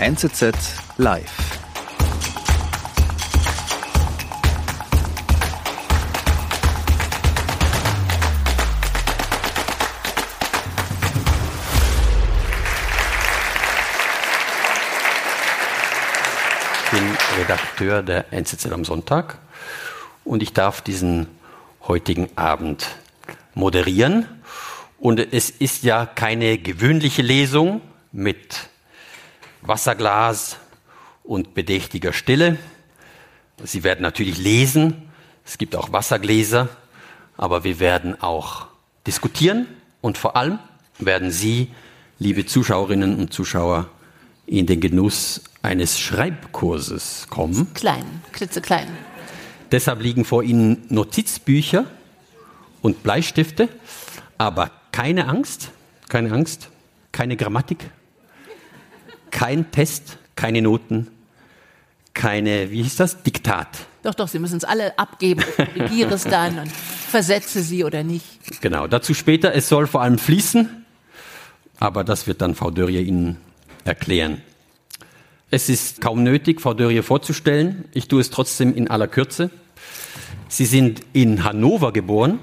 NZZ Live. Ich bin Redakteur der NZZ am Sonntag und ich darf diesen heutigen Abend moderieren. Und es ist ja keine gewöhnliche Lesung mit Wasserglas und bedächtiger Stille. Sie werden natürlich lesen. Es gibt auch Wassergläser, aber wir werden auch diskutieren und vor allem werden Sie, liebe Zuschauerinnen und Zuschauer, in den Genuss eines Schreibkurses kommen. Klein, klitzeklein. Deshalb liegen vor Ihnen Notizbücher und Bleistifte, aber keine Angst, keine Angst, keine Grammatik, kein Test, keine Noten, keine, wie hieß das, Diktat. Doch, doch, Sie müssen es alle abgeben. Ich korrigiere es dann und versetze sie oder nicht. Genau, dazu später. Es soll vor allem fließen, aber das wird dann Frau Dörrier Ihnen erklären. Es ist kaum nötig, Frau Dörrier vorzustellen. Ich tue es trotzdem in aller Kürze. Sie sind in Hannover geboren.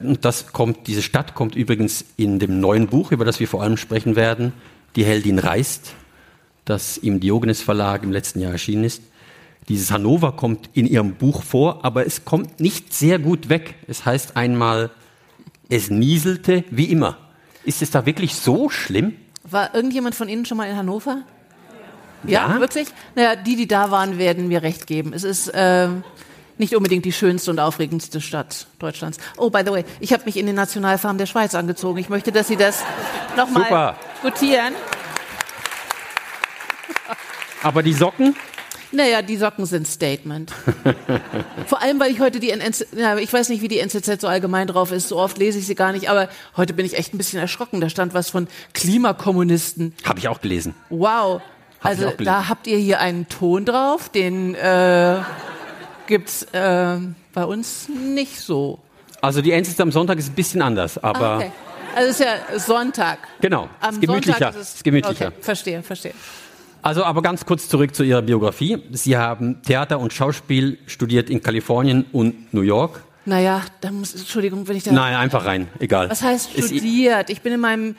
Und das kommt, diese Stadt kommt übrigens in dem neuen Buch, über das wir vor allem sprechen werden, Die Heldin reist, das im Diogenes Verlag im letzten Jahr erschienen ist. Dieses Hannover kommt in ihrem Buch vor, aber es kommt nicht sehr gut weg. Es heißt einmal, es nieselte wie immer. Ist es da wirklich so schlimm? War irgendjemand von Ihnen schon mal in Hannover? Ja, Ja? wirklich? Naja, die, die da waren, werden mir recht geben. Es ist ähm, nicht unbedingt die schönste und aufregendste Stadt Deutschlands. Oh, by the way, ich habe mich in den Nationalfarben der Schweiz angezogen. Ich möchte, dass Sie das nochmal gutieren. Aber die Socken? Naja, die Socken sind Statement. Vor allem, weil ich heute die NZ, ja, ich weiß nicht, wie die NZZ so allgemein drauf ist, so oft lese ich sie gar nicht, aber heute bin ich echt ein bisschen erschrocken. Da stand was von Klimakommunisten. Habe ich auch gelesen. Wow. Hab Also da habt ihr hier einen Ton drauf, den äh, gibt's äh, bei uns nicht so. Also die NZZ am Sonntag ist ein bisschen anders, aber Ah, okay. Also es ist ja Sonntag. genau, Am ist gemütlicher. Sonntag ist es ist gemütlicher. Okay, verstehe, verstehe. Also aber ganz kurz zurück zu Ihrer Biografie. Sie haben Theater und Schauspiel studiert in Kalifornien und New York. Naja, da muss, Entschuldigung, wenn ich da. Nein, einfach rein, egal. Was heißt studiert? Ich bin in meinem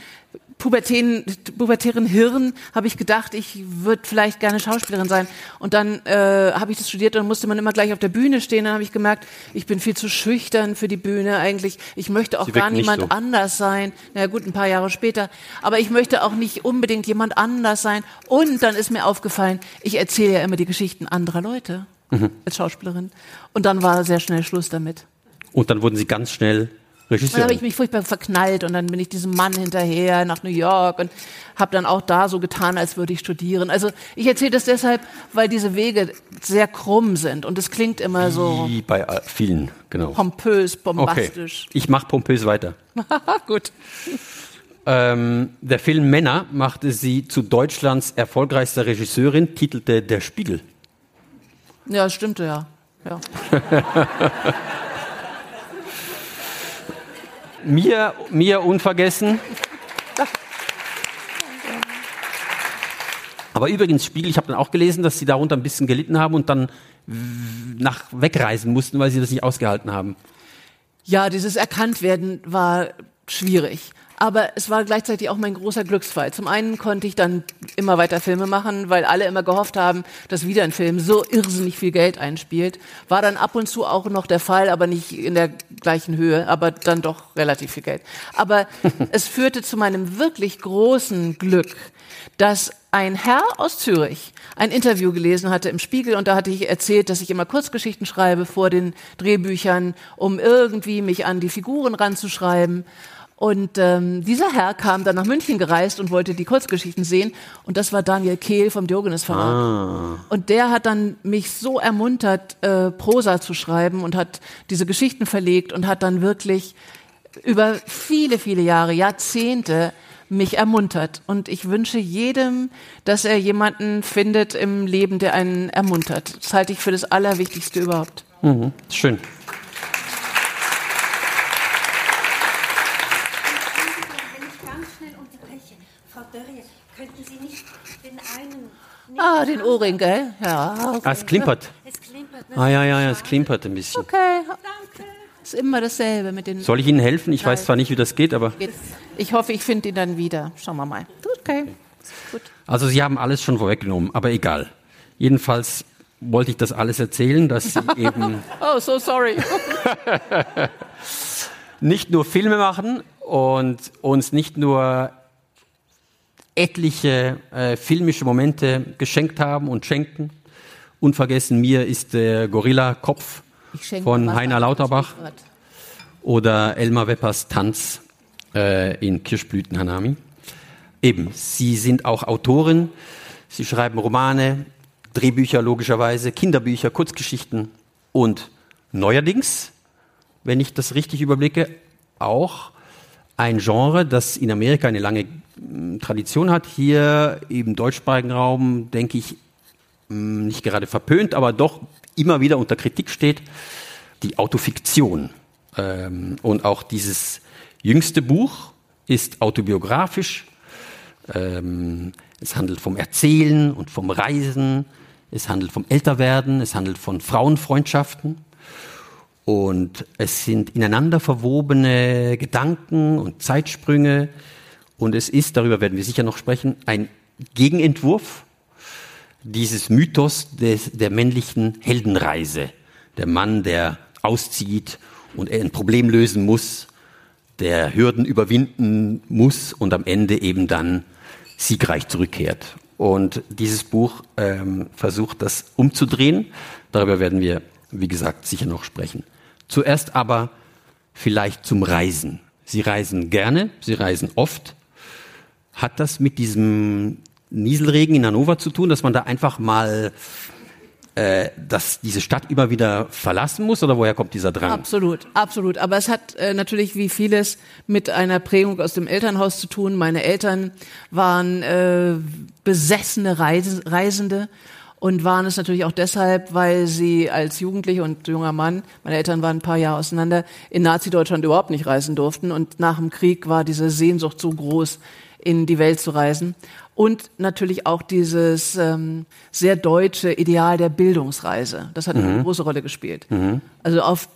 pubertären, pubertären Hirn, habe ich gedacht, ich würde vielleicht gerne Schauspielerin sein. Und dann äh, habe ich das studiert und musste man immer gleich auf der Bühne stehen. Dann habe ich gemerkt, ich bin viel zu schüchtern für die Bühne eigentlich. Ich möchte auch Sie gar niemand so. anders sein. Na gut, ein paar Jahre später. Aber ich möchte auch nicht unbedingt jemand anders sein. Und dann ist mir aufgefallen, ich erzähle ja immer die Geschichten anderer Leute Mhm. als Schauspielerin. Und dann war sehr schnell Schluss damit. Und dann wurden Sie ganz schnell Dann habe ich mich furchtbar verknallt und dann bin ich diesem Mann hinterher nach New York und habe dann auch da so getan, als würde ich studieren. Also ich erzähle das deshalb, weil diese Wege sehr krumm sind und es klingt immer so Wie bei vielen, genau. pompös, Okay, bombastisch. ich mache pompös weiter. Gut. Ähm, der Film Männer machte sie zu Deutschlands erfolgreichster Regisseurin, titelte Der Spiegel. Ja, das stimmte ja. ja. Mir, mir unvergessen. Aber übrigens, Spiegel, ich habe dann auch gelesen, dass sie darunter ein bisschen gelitten haben und dann nach wegreisen mussten, weil sie das nicht ausgehalten haben. Ja, dieses Erkanntwerden war schwierig. Aber es war gleichzeitig auch mein großer Glücksfall. Zum einen konnte ich dann immer weiter Filme machen, weil alle immer gehofft haben, dass wieder ein Film so irrsinnig viel Geld einspielt. War dann ab und zu auch noch der Fall, aber nicht in der gleichen Höhe, aber dann doch relativ viel Geld. Aber es führte zu meinem wirklich großen Glück, dass ein Herr aus Zürich ein Interview gelesen hatte im Spiegel und da hatte ich erzählt, dass ich immer Kurzgeschichten schreibe vor den Drehbüchern, um irgendwie mich an die Figuren ranzuschreiben. Und ähm, dieser Herr kam dann nach München gereist und wollte die Kurzgeschichten sehen. Und das war Daniel Kehl vom Diogenes Verlag. Und der hat dann mich so ermuntert, äh, Prosa zu schreiben und hat diese Geschichten verlegt und hat dann wirklich über viele, viele Jahre, Jahrzehnte mich ermuntert. Und ich wünsche jedem, dass er jemanden findet im Leben, der einen ermuntert. Das halte ich für das Allerwichtigste überhaupt. Schön. Wenn ich ganz schnell unterbreche. Frau Dörr Dörrie, könnten Sie nicht den einen... Ah, den Ohrring, gell? Ja, okay. Ah, es klimpert. Es klimpert. Ne? Ah ja, ja, ja, es klimpert ein bisschen. Okay, Danke. ist immer dasselbe mit den... Soll ich Ihnen helfen? Ich weiß Nein. zwar nicht, wie das geht, aber. Ich hoffe, ich finde ihn dann wieder. Schauen wir mal. Okay. Gut. Also Sie haben alles schon vorweggenommen, aber egal. Jedenfalls wollte ich das alles erzählen, dass Sie eben Oh, so sorry. nicht nur Filme machen und uns nicht nur etliche äh, filmische Momente geschenkt haben und schenken. Unvergessen mir ist der Gorilla-Kopf von Heiner. Lauterbach oder Elmar Weppers Tanz äh, in Kirschblüten Hanami. Eben, Sie sind auch Autorin, Sie schreiben Romane, Drehbücher logischerweise, Kinderbücher, Kurzgeschichten und neuerdings, wenn ich das richtig überblicke, auch ein Genre, das in Amerika eine lange Tradition hat. Hier im deutschsprachigen Raum, denke ich, nicht gerade verpönt, aber doch immer wieder unter Kritik steht, die Autofiktion. Ähm, und auch dieses jüngste Buch ist autobiografisch. Ähm, es handelt vom Erzählen und vom Reisen. Es handelt vom Älterwerden. Es handelt von Frauenfreundschaften. Und es sind ineinander verwobene Gedanken und Zeitsprünge. Und es ist, darüber werden wir sicher noch sprechen, ein Gegenentwurf dieses Mythos des, der männlichen Heldenreise. Der Mann, der auszieht und ein Problem lösen muss, der Hürden überwinden muss und am Ende eben dann siegreich zurückkehrt. Und dieses Buch ähm, versucht das umzudrehen. Darüber werden wir, wie gesagt, sicher noch sprechen. Zuerst aber vielleicht zum Reisen. Sie reisen gerne, Sie reisen oft. Hat das mit diesem Nieselregen in Hannover zu tun, dass man da einfach mal äh, dass diese Stadt immer wieder verlassen muss oder woher kommt dieser Drang? Absolut, absolut. Aber es hat äh, natürlich wie vieles mit einer Prägung aus dem Elternhaus zu tun. Meine Eltern waren äh, besessene Reise Reisende und waren es natürlich auch deshalb, weil sie als Jugendliche und junger Mann, meine Eltern waren ein paar Jahre auseinander, in Nazi-Deutschland überhaupt nicht reisen durften. Und nach dem Krieg war diese Sehnsucht so groß, in die Welt zu reisen. Und natürlich auch dieses ähm, sehr deutsche Ideal der Bildungsreise. Das hat eine große Rolle gespielt. Also auf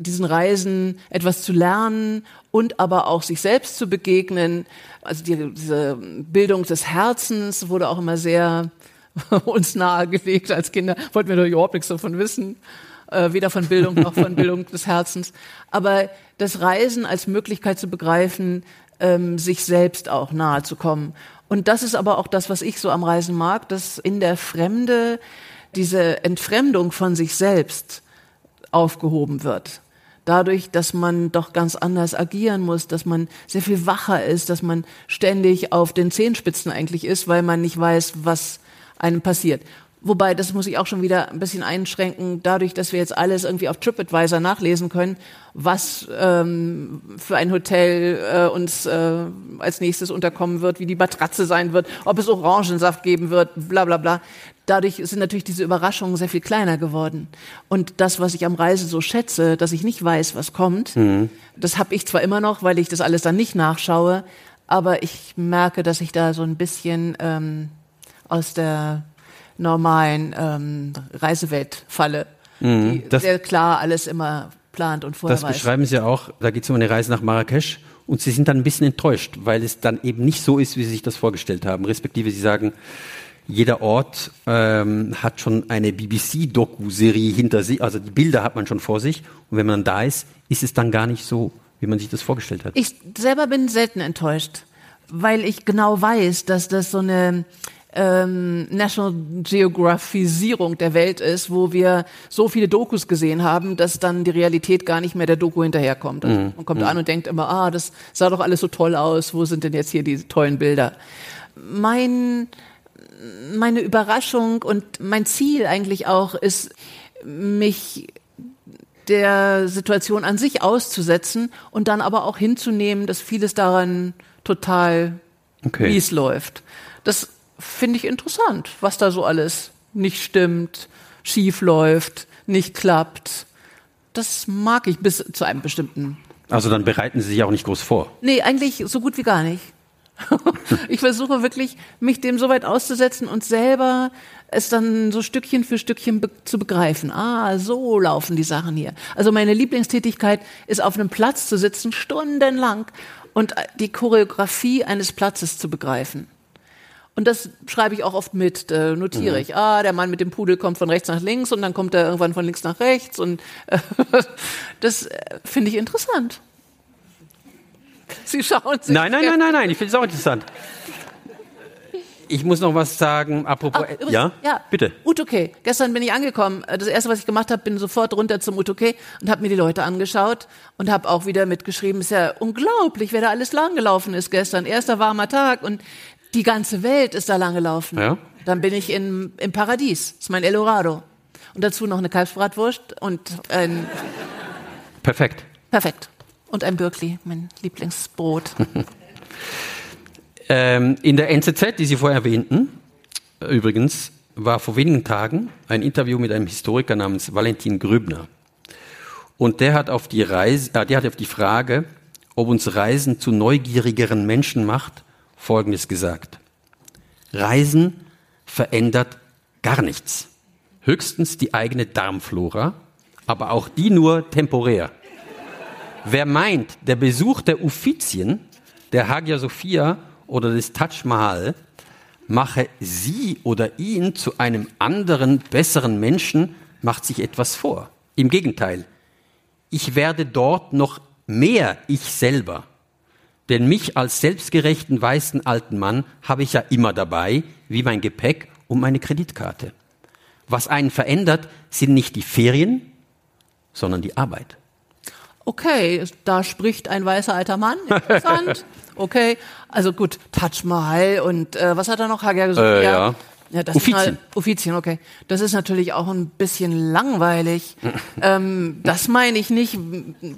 diesen Reisen etwas zu lernen und aber auch sich selbst zu begegnen. Also die, diese Bildung des Herzens wurde auch immer sehr uns nahegelegt als Kinder. Wollten wir doch überhaupt nichts davon wissen. Äh, weder von Bildung noch von Bildung des Herzens. Aber das Reisen als Möglichkeit zu begreifen, ähm, sich selbst auch nahe zu kommen. Und das ist aber auch das, was ich so am Reisen mag, dass in der Fremde diese Entfremdung von sich selbst aufgehoben wird. Dadurch, dass man doch ganz anders agieren muss, dass man sehr viel wacher ist, dass man ständig auf den Zehenspitzen eigentlich ist, weil man nicht weiß, was einem passiert. Wobei, das muss ich auch schon wieder ein bisschen einschränken, dadurch, dass wir jetzt alles irgendwie auf TripAdvisor nachlesen können, was ähm, für ein Hotel äh, uns äh, als nächstes unterkommen wird, wie die Matratze sein wird, ob es Orangensaft geben wird, bla bla bla. Dadurch sind natürlich diese Überraschungen sehr viel kleiner geworden. Und das, was ich am Reise so schätze, dass ich nicht weiß, was kommt, das habe ich zwar immer noch, weil ich das alles dann nicht nachschaue, aber ich merke, dass ich da so ein bisschen ähm, aus der normalen ähm, Reisewelt falle, die Mhm. das- sehr klar alles immer plant und vorher Das weiß. beschreiben Sie ja auch, da geht es um eine Reise nach Marrakesch und Sie sind dann ein bisschen enttäuscht, weil es dann eben nicht so ist, wie Sie sich das vorgestellt haben. Respektive Sie sagen, jeder Ort ähm, hat schon eine BBC-Doku-Serie hinter sich, also die Bilder hat man schon vor sich und wenn man da ist, ist es dann gar nicht so, wie man sich das vorgestellt hat. Ich selber bin selten enttäuscht, weil ich genau weiß, dass das so eine ähm, National Geographisierung der Welt ist, wo wir so viele Dokus gesehen haben, dass dann die Realität gar nicht mehr der Doku hinterherkommt. Also man kommt an und denkt immer, ah, das sah doch alles so toll aus, wo sind denn jetzt hier die tollen Bilder? Mein, meine Überraschung und mein Ziel eigentlich auch ist, mich der Situation an sich auszusetzen und dann aber auch hinzunehmen, dass vieles daran total Okay. mies läuft. Das finde ich interessant, was da so alles nicht stimmt, schief läuft, nicht klappt. Das mag ich bis zu einem bestimmten. Also dann bereiten Sie sich auch nicht groß vor. Nee, eigentlich so gut wie gar nicht. ich versuche wirklich, mich dem so weit auszusetzen und selber es dann so Stückchen für Stückchen be zu begreifen. Ah, so laufen die Sachen hier. Also meine Lieblingstätigkeit ist auf einem Platz zu sitzen, stundenlang und die Choreografie eines Platzes zu begreifen. Und das schreibe ich auch oft mit, äh, notiere mhm. ich. Ah, der Mann mit dem Pudel kommt von rechts nach links und dann kommt er irgendwann von links nach rechts und äh, das äh, finde ich interessant. Sie schauen sich. Nein, nein, nein, nein, nein, ich finde es auch interessant. Ich muss noch was sagen, apropos. Ach, übrigens, ja? ja, bitte. Utoke. Gestern bin ich angekommen. Das erste, was ich gemacht habe, bin sofort runter zum Utoke und habe mir die Leute angeschaut und habe auch wieder mitgeschrieben. Ist ja unglaublich, wer da alles lang gelaufen ist gestern. Erster warmer Tag und die ganze Welt ist da lang gelaufen. Ja. Dann bin ich in, im Paradies. Das ist mein Eldorado. Und dazu noch eine Kalbsbratwurst und ein. Perfekt. Perfekt. Und ein Birkli, mein Lieblingsbrot. ähm, in der NZZ, die Sie vorher erwähnten, übrigens, war vor wenigen Tagen ein Interview mit einem Historiker namens Valentin Grübner. Und der hat auf die Reise, äh, der hat auf die Frage, ob uns Reisen zu neugierigeren Menschen macht, Folgendes gesagt. Reisen verändert gar nichts. Höchstens die eigene Darmflora, aber auch die nur temporär. Wer meint, der Besuch der Uffizien, der Hagia Sophia oder des Taj Mahal mache sie oder ihn zu einem anderen, besseren Menschen, macht sich etwas vor. Im Gegenteil, ich werde dort noch mehr ich selber. Denn mich als selbstgerechten weißen alten Mann habe ich ja immer dabei, wie mein Gepäck und meine Kreditkarte. Was einen verändert, sind nicht die Ferien, sondern die Arbeit. Okay, da spricht ein weißer alter Mann. Interessant. Okay, also gut, Taj Mahal und äh, was hat er noch? Hagia Sophia. Äh, ja. Ja, das Uffizien. Ist Uffizien, okay. Das ist natürlich auch ein bisschen langweilig. ähm, das meine ich nicht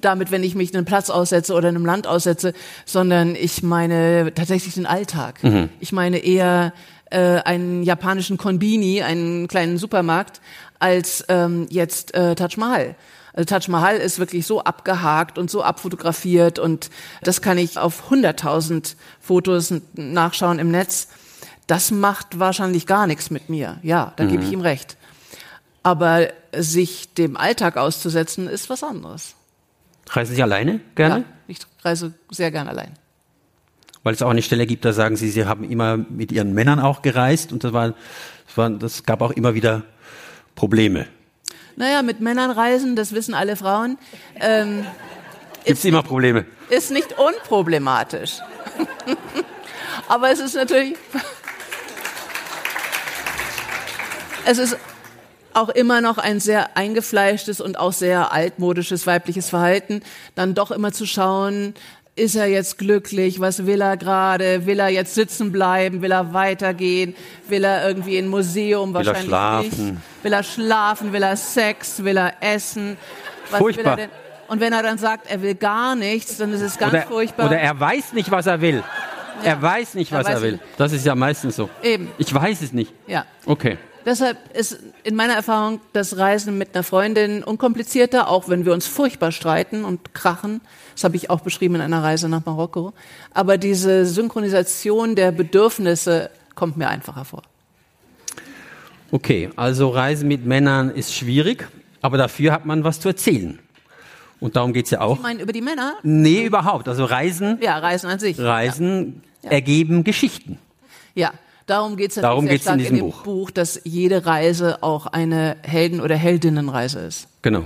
damit, wenn ich mich einen Platz aussetze oder einem Land aussetze, sondern ich meine tatsächlich den Alltag. Mhm. Ich meine eher äh, einen japanischen Konbini, einen kleinen Supermarkt, als ähm, jetzt äh, Taj Mahal. Also Taj Mahal ist wirklich so abgehakt und so abfotografiert und das kann ich auf 100.000 Fotos nachschauen im Netz das macht wahrscheinlich gar nichts mit mir. Ja, da mhm. gebe ich mhm. ihm recht. Aber sich dem Alltag auszusetzen, ist was anderes. Reisen Sie alleine gerne? Ja, ich reise sehr gerne allein. Weil es auch eine Stelle gibt, da sagen Sie, Sie haben immer mit Ihren Männern auch gereist und das, war, das, war, das gab auch immer wieder Probleme. Naja, mit Männern reisen, das wissen alle Frauen. Ähm, Gibt es immer Probleme? Ist nicht unproblematisch. Aber es ist natürlich es ist auch immer noch ein sehr eingefleischtes und auch sehr altmodisches weibliches Verhalten, dann doch immer zu schauen, ist er jetzt glücklich? Was will er gerade? Will er jetzt sitzen bleiben? Will er weitergehen? Will er irgendwie in ein Museum? Will Wahrscheinlich er schlafen? Nicht. Will er schlafen? Will er Sex? Will er essen? Was Furchtbar. Und wenn er dann sagt, er will gar nichts, dann ist es ganz oder, furchtbar. Oder er weiß nicht, was er will. Ja. Er weiß nicht, was er, er will. Nicht. Das ist ja meistens so. Eben. Ich weiß es nicht. Ja. Okay. Deshalb ist in meiner Erfahrung das Reisen mit einer Freundin unkomplizierter, auch wenn wir uns furchtbar streiten und krachen. Das habe ich auch beschrieben in einer Reise nach Marokko. Aber diese Synchronisation der Bedürfnisse kommt mir einfacher vor. Okay, also Reisen mit Männern ist schwierig, aber dafür hat man was zu erzählen. Und darum geht es ja auch. Sie meinen über die Männer? Nee, überhaupt. Also Reisen. Ja, Reisen an sich. Reisen ja. ergeben Geschichten. Ja, Darum geht es Darum geht's in diesem in Buch. Buch, dass jede Reise auch eine Helden- oder Heldinnenreise ist. Genau.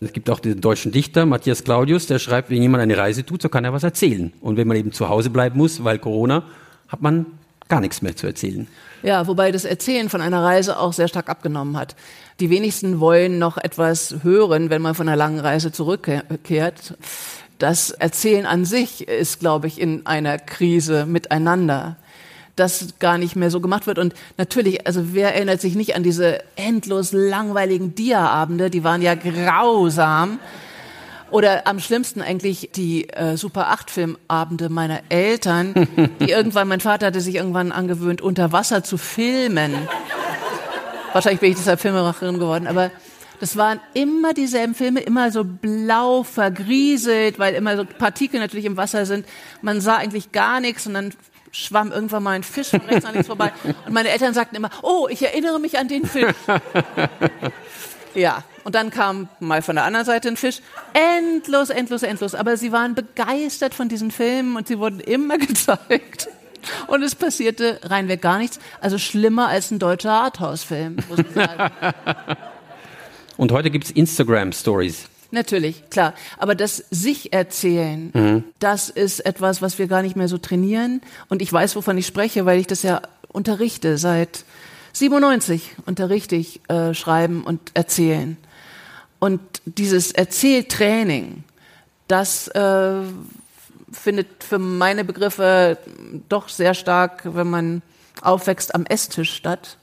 Es gibt auch den deutschen Dichter Matthias Claudius, der schreibt, wenn jemand eine Reise tut, so kann er was erzählen. Und wenn man eben zu Hause bleiben muss, weil Corona, hat man gar nichts mehr zu erzählen. Ja, wobei das Erzählen von einer Reise auch sehr stark abgenommen hat. Die wenigsten wollen noch etwas hören, wenn man von einer langen Reise zurückkehrt. Das Erzählen an sich ist, glaube ich, in einer Krise miteinander das gar nicht mehr so gemacht wird. Und natürlich, also wer erinnert sich nicht an diese endlos langweiligen Dia-Abende, die waren ja grausam. Oder am schlimmsten eigentlich die äh, Super 8 Filmabende meiner Eltern, die irgendwann, mein Vater hatte sich irgendwann angewöhnt, unter Wasser zu filmen. Wahrscheinlich bin ich deshalb Filmemacherin geworden, aber Das waren immer dieselben Filme, immer so blau vergrieselt, weil immer so Partikel natürlich im Wasser sind. Man sah eigentlich gar nichts und dann schwamm irgendwann mal ein Fisch von rechts an links vorbei. Und meine Eltern sagten immer, oh, ich erinnere mich an den Fisch. Ja, und dann kam mal von der anderen Seite ein Fisch. Endlos, endlos, endlos. Aber sie waren begeistert von diesen Filmen und sie wurden immer gezeigt. Und es passierte reinweg gar nichts. Also schlimmer als ein deutscher Arthouse-Film, muss man sagen. Und heute gibt's Instagram-Stories. Natürlich, klar. Aber das sich erzählen, Mhm. das ist etwas, was wir gar nicht mehr so trainieren. Und ich weiß, wovon ich spreche, weil ich das ja unterrichte. Seit 97 unterrichte ich äh, Schreiben und Erzählen. Und dieses Erzähltraining, das äh, findet für meine Begriffe doch sehr stark, wenn man aufwächst, am Esstisch statt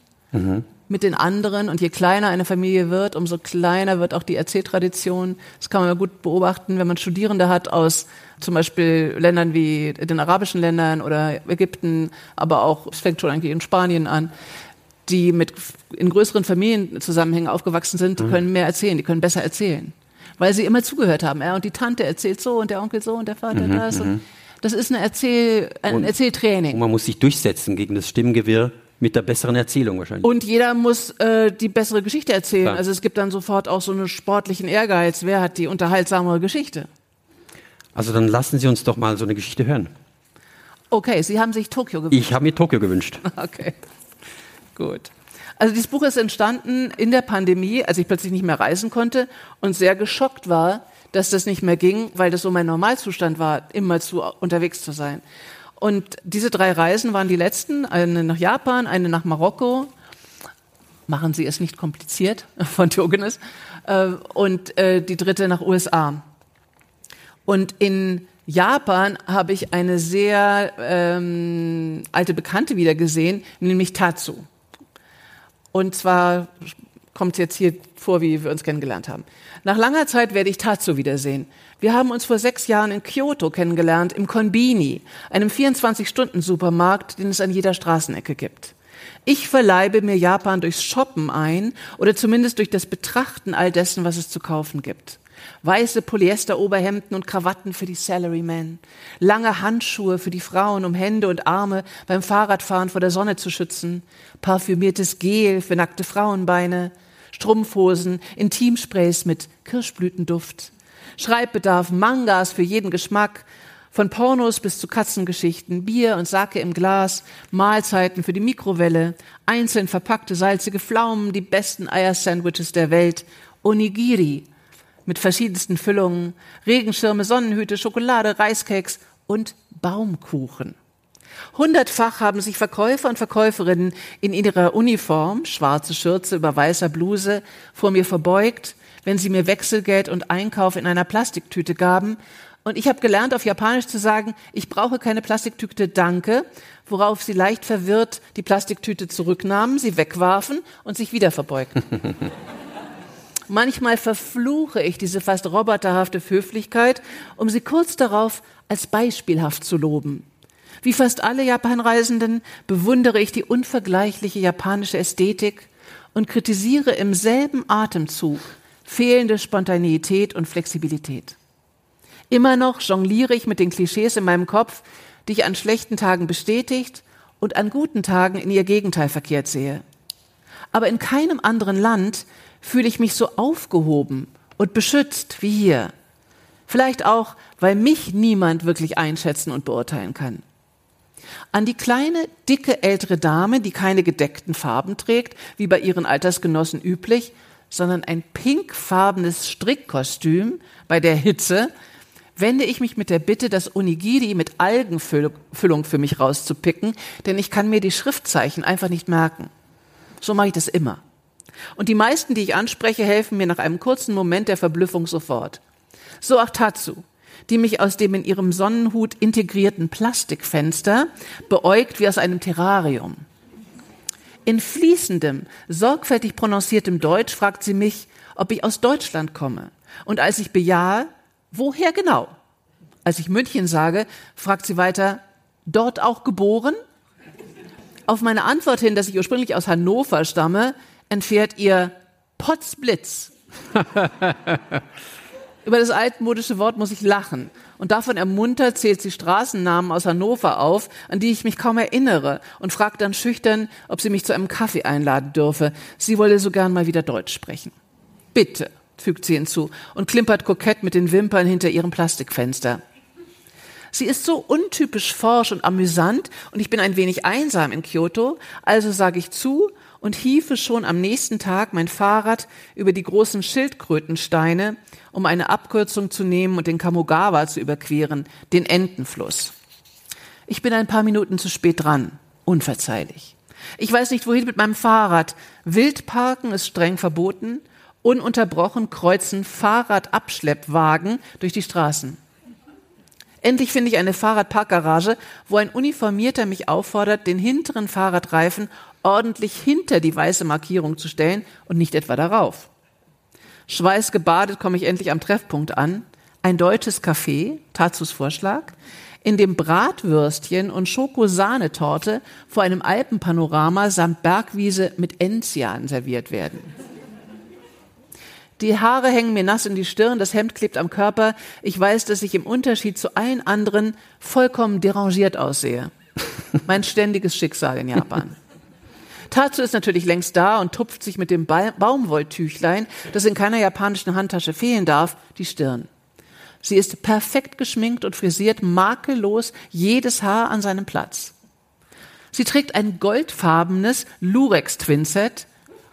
mit den anderen. Und je kleiner eine Familie wird, umso kleiner wird auch die Erzähltradition. Das kann man gut beobachten, wenn man Studierende hat aus zum Beispiel Ländern wie den arabischen Ländern oder Ägypten, aber auch, es fängt schon eigentlich in Spanien an, die mit in größeren Familienzusammenhängen aufgewachsen sind, die können mehr erzählen, die können besser erzählen. Weil sie immer zugehört haben. Er und die Tante erzählt so und der Onkel so und der Vater das. Und das ist eine Erzähl, ein Und- Erzähltraining. Und man muss sich durchsetzen gegen das Stimmgewirr mit der besseren Erzählung wahrscheinlich. Und jeder muss äh, die bessere Geschichte erzählen. Klar. Also es gibt dann sofort auch so einen sportlichen Ehrgeiz. Wer hat die unterhaltsamere Geschichte? Also dann lassen Sie uns doch mal so eine Geschichte hören. Okay, Sie haben sich Tokio gewünscht. Ich habe mir Tokio gewünscht. Okay, gut. Also dieses Buch ist entstanden in der Pandemie, als ich plötzlich nicht mehr reisen konnte und sehr geschockt war, dass das nicht mehr ging, weil das so mein Normalzustand war, immer zu unterwegs zu sein. Und diese drei Reisen waren die letzten, eine nach Japan, eine nach Marokko. Machen Sie es nicht kompliziert von Diogenes. äh, Und äh, die dritte nach USA. Und in Japan habe ich eine sehr ähm, alte Bekannte wieder gesehen, nämlich Tatsu. Und zwar kommt es jetzt hier vor, wie wir uns kennengelernt haben. Nach langer Zeit werde ich Tatsu wiedersehen. Wir haben uns vor sechs Jahren in Kyoto kennengelernt, im Konbini, einem 24-Stunden-Supermarkt, den es an jeder Straßenecke gibt. Ich verleibe mir Japan durchs Shoppen ein oder zumindest durch das Betrachten all dessen, was es zu kaufen gibt. Weiße Polyester-Oberhemden und Krawatten für die Salarymen, lange Handschuhe für die Frauen, um Hände und Arme beim Fahrradfahren vor der Sonne zu schützen, parfümiertes Gel für nackte Frauenbeine, Strumpfhosen, Intimsprays mit Kirschblütenduft, Schreibbedarf, Mangas für jeden Geschmack, von Pornos bis zu Katzengeschichten, Bier und Sake im Glas, Mahlzeiten für die Mikrowelle, einzeln verpackte salzige Pflaumen, die besten Eiersandwiches der Welt, Onigiri mit verschiedensten Füllungen, Regenschirme, Sonnenhüte, Schokolade, Reiskeks und Baumkuchen. Hundertfach haben sich Verkäufer und Verkäuferinnen in ihrer Uniform, schwarze Schürze über weißer Bluse, vor mir verbeugt, wenn sie mir Wechselgeld und Einkauf in einer Plastiktüte gaben. Und ich habe gelernt, auf Japanisch zu sagen, ich brauche keine Plastiktüte, danke, worauf sie leicht verwirrt die Plastiktüte zurücknahmen, sie wegwarfen und sich wieder verbeugten. Manchmal verfluche ich diese fast roboterhafte Höflichkeit, um sie kurz darauf als beispielhaft zu loben. Wie fast alle Japanreisenden bewundere ich die unvergleichliche japanische Ästhetik und kritisiere im selben Atemzug fehlende Spontaneität und Flexibilität. Immer noch jongliere ich mit den Klischees in meinem Kopf, die ich an schlechten Tagen bestätigt und an guten Tagen in ihr Gegenteil verkehrt sehe. Aber in keinem anderen Land fühle ich mich so aufgehoben und beschützt wie hier. Vielleicht auch, weil mich niemand wirklich einschätzen und beurteilen kann. An die kleine, dicke ältere Dame, die keine gedeckten Farben trägt, wie bei ihren Altersgenossen üblich, sondern ein pinkfarbenes Strickkostüm bei der Hitze, wende ich mich mit der Bitte, das Onigiri mit Algenfüllung für mich rauszupicken, denn ich kann mir die Schriftzeichen einfach nicht merken. So mache ich das immer. Und die meisten, die ich anspreche, helfen mir nach einem kurzen Moment der Verblüffung sofort. So auch Tatsu, die mich aus dem in ihrem Sonnenhut integrierten Plastikfenster beäugt wie aus einem Terrarium. In fließendem, sorgfältig prononciertem Deutsch fragt sie mich, ob ich aus Deutschland komme. Und als ich bejahe, woher genau? Als ich München sage, fragt sie weiter, dort auch geboren? Auf meine Antwort hin, dass ich ursprünglich aus Hannover stamme, entfährt ihr Potzblitz. Über das altmodische Wort muss ich lachen. Und davon ermuntert zählt sie Straßennamen aus Hannover auf, an die ich mich kaum erinnere, und fragt dann schüchtern, ob sie mich zu einem Kaffee einladen dürfe. Sie wolle so gern mal wieder Deutsch sprechen. Bitte, fügt sie hinzu und klimpert kokett mit den Wimpern hinter ihrem Plastikfenster. Sie ist so untypisch forsch und amüsant und ich bin ein wenig einsam in Kyoto, also sage ich zu und hiefe schon am nächsten Tag mein Fahrrad über die großen Schildkrötensteine, um eine Abkürzung zu nehmen und den Kamogawa zu überqueren, den Entenfluss. Ich bin ein paar Minuten zu spät dran, unverzeihlich. Ich weiß nicht, wohin mit meinem Fahrrad. Wildparken ist streng verboten. Ununterbrochen kreuzen Fahrradabschleppwagen durch die Straßen. Endlich finde ich eine Fahrradparkgarage, wo ein Uniformierter mich auffordert, den hinteren Fahrradreifen ordentlich hinter die weiße Markierung zu stellen und nicht etwa darauf. Schweißgebadet komme ich endlich am Treffpunkt an. Ein deutsches Café, Tatsus Vorschlag, in dem Bratwürstchen und Schokosahnetorte vor einem Alpenpanorama samt Bergwiese mit Enzian serviert werden. Die Haare hängen mir nass in die Stirn, das Hemd klebt am Körper. Ich weiß, dass ich im Unterschied zu allen anderen vollkommen derangiert aussehe. Mein ständiges Schicksal in Japan. Tatsu ist natürlich längst da und tupft sich mit dem ba Baumwolltüchlein, das in keiner japanischen Handtasche fehlen darf, die Stirn. Sie ist perfekt geschminkt und frisiert makellos jedes Haar an seinem Platz. Sie trägt ein goldfarbenes Lurex Twinset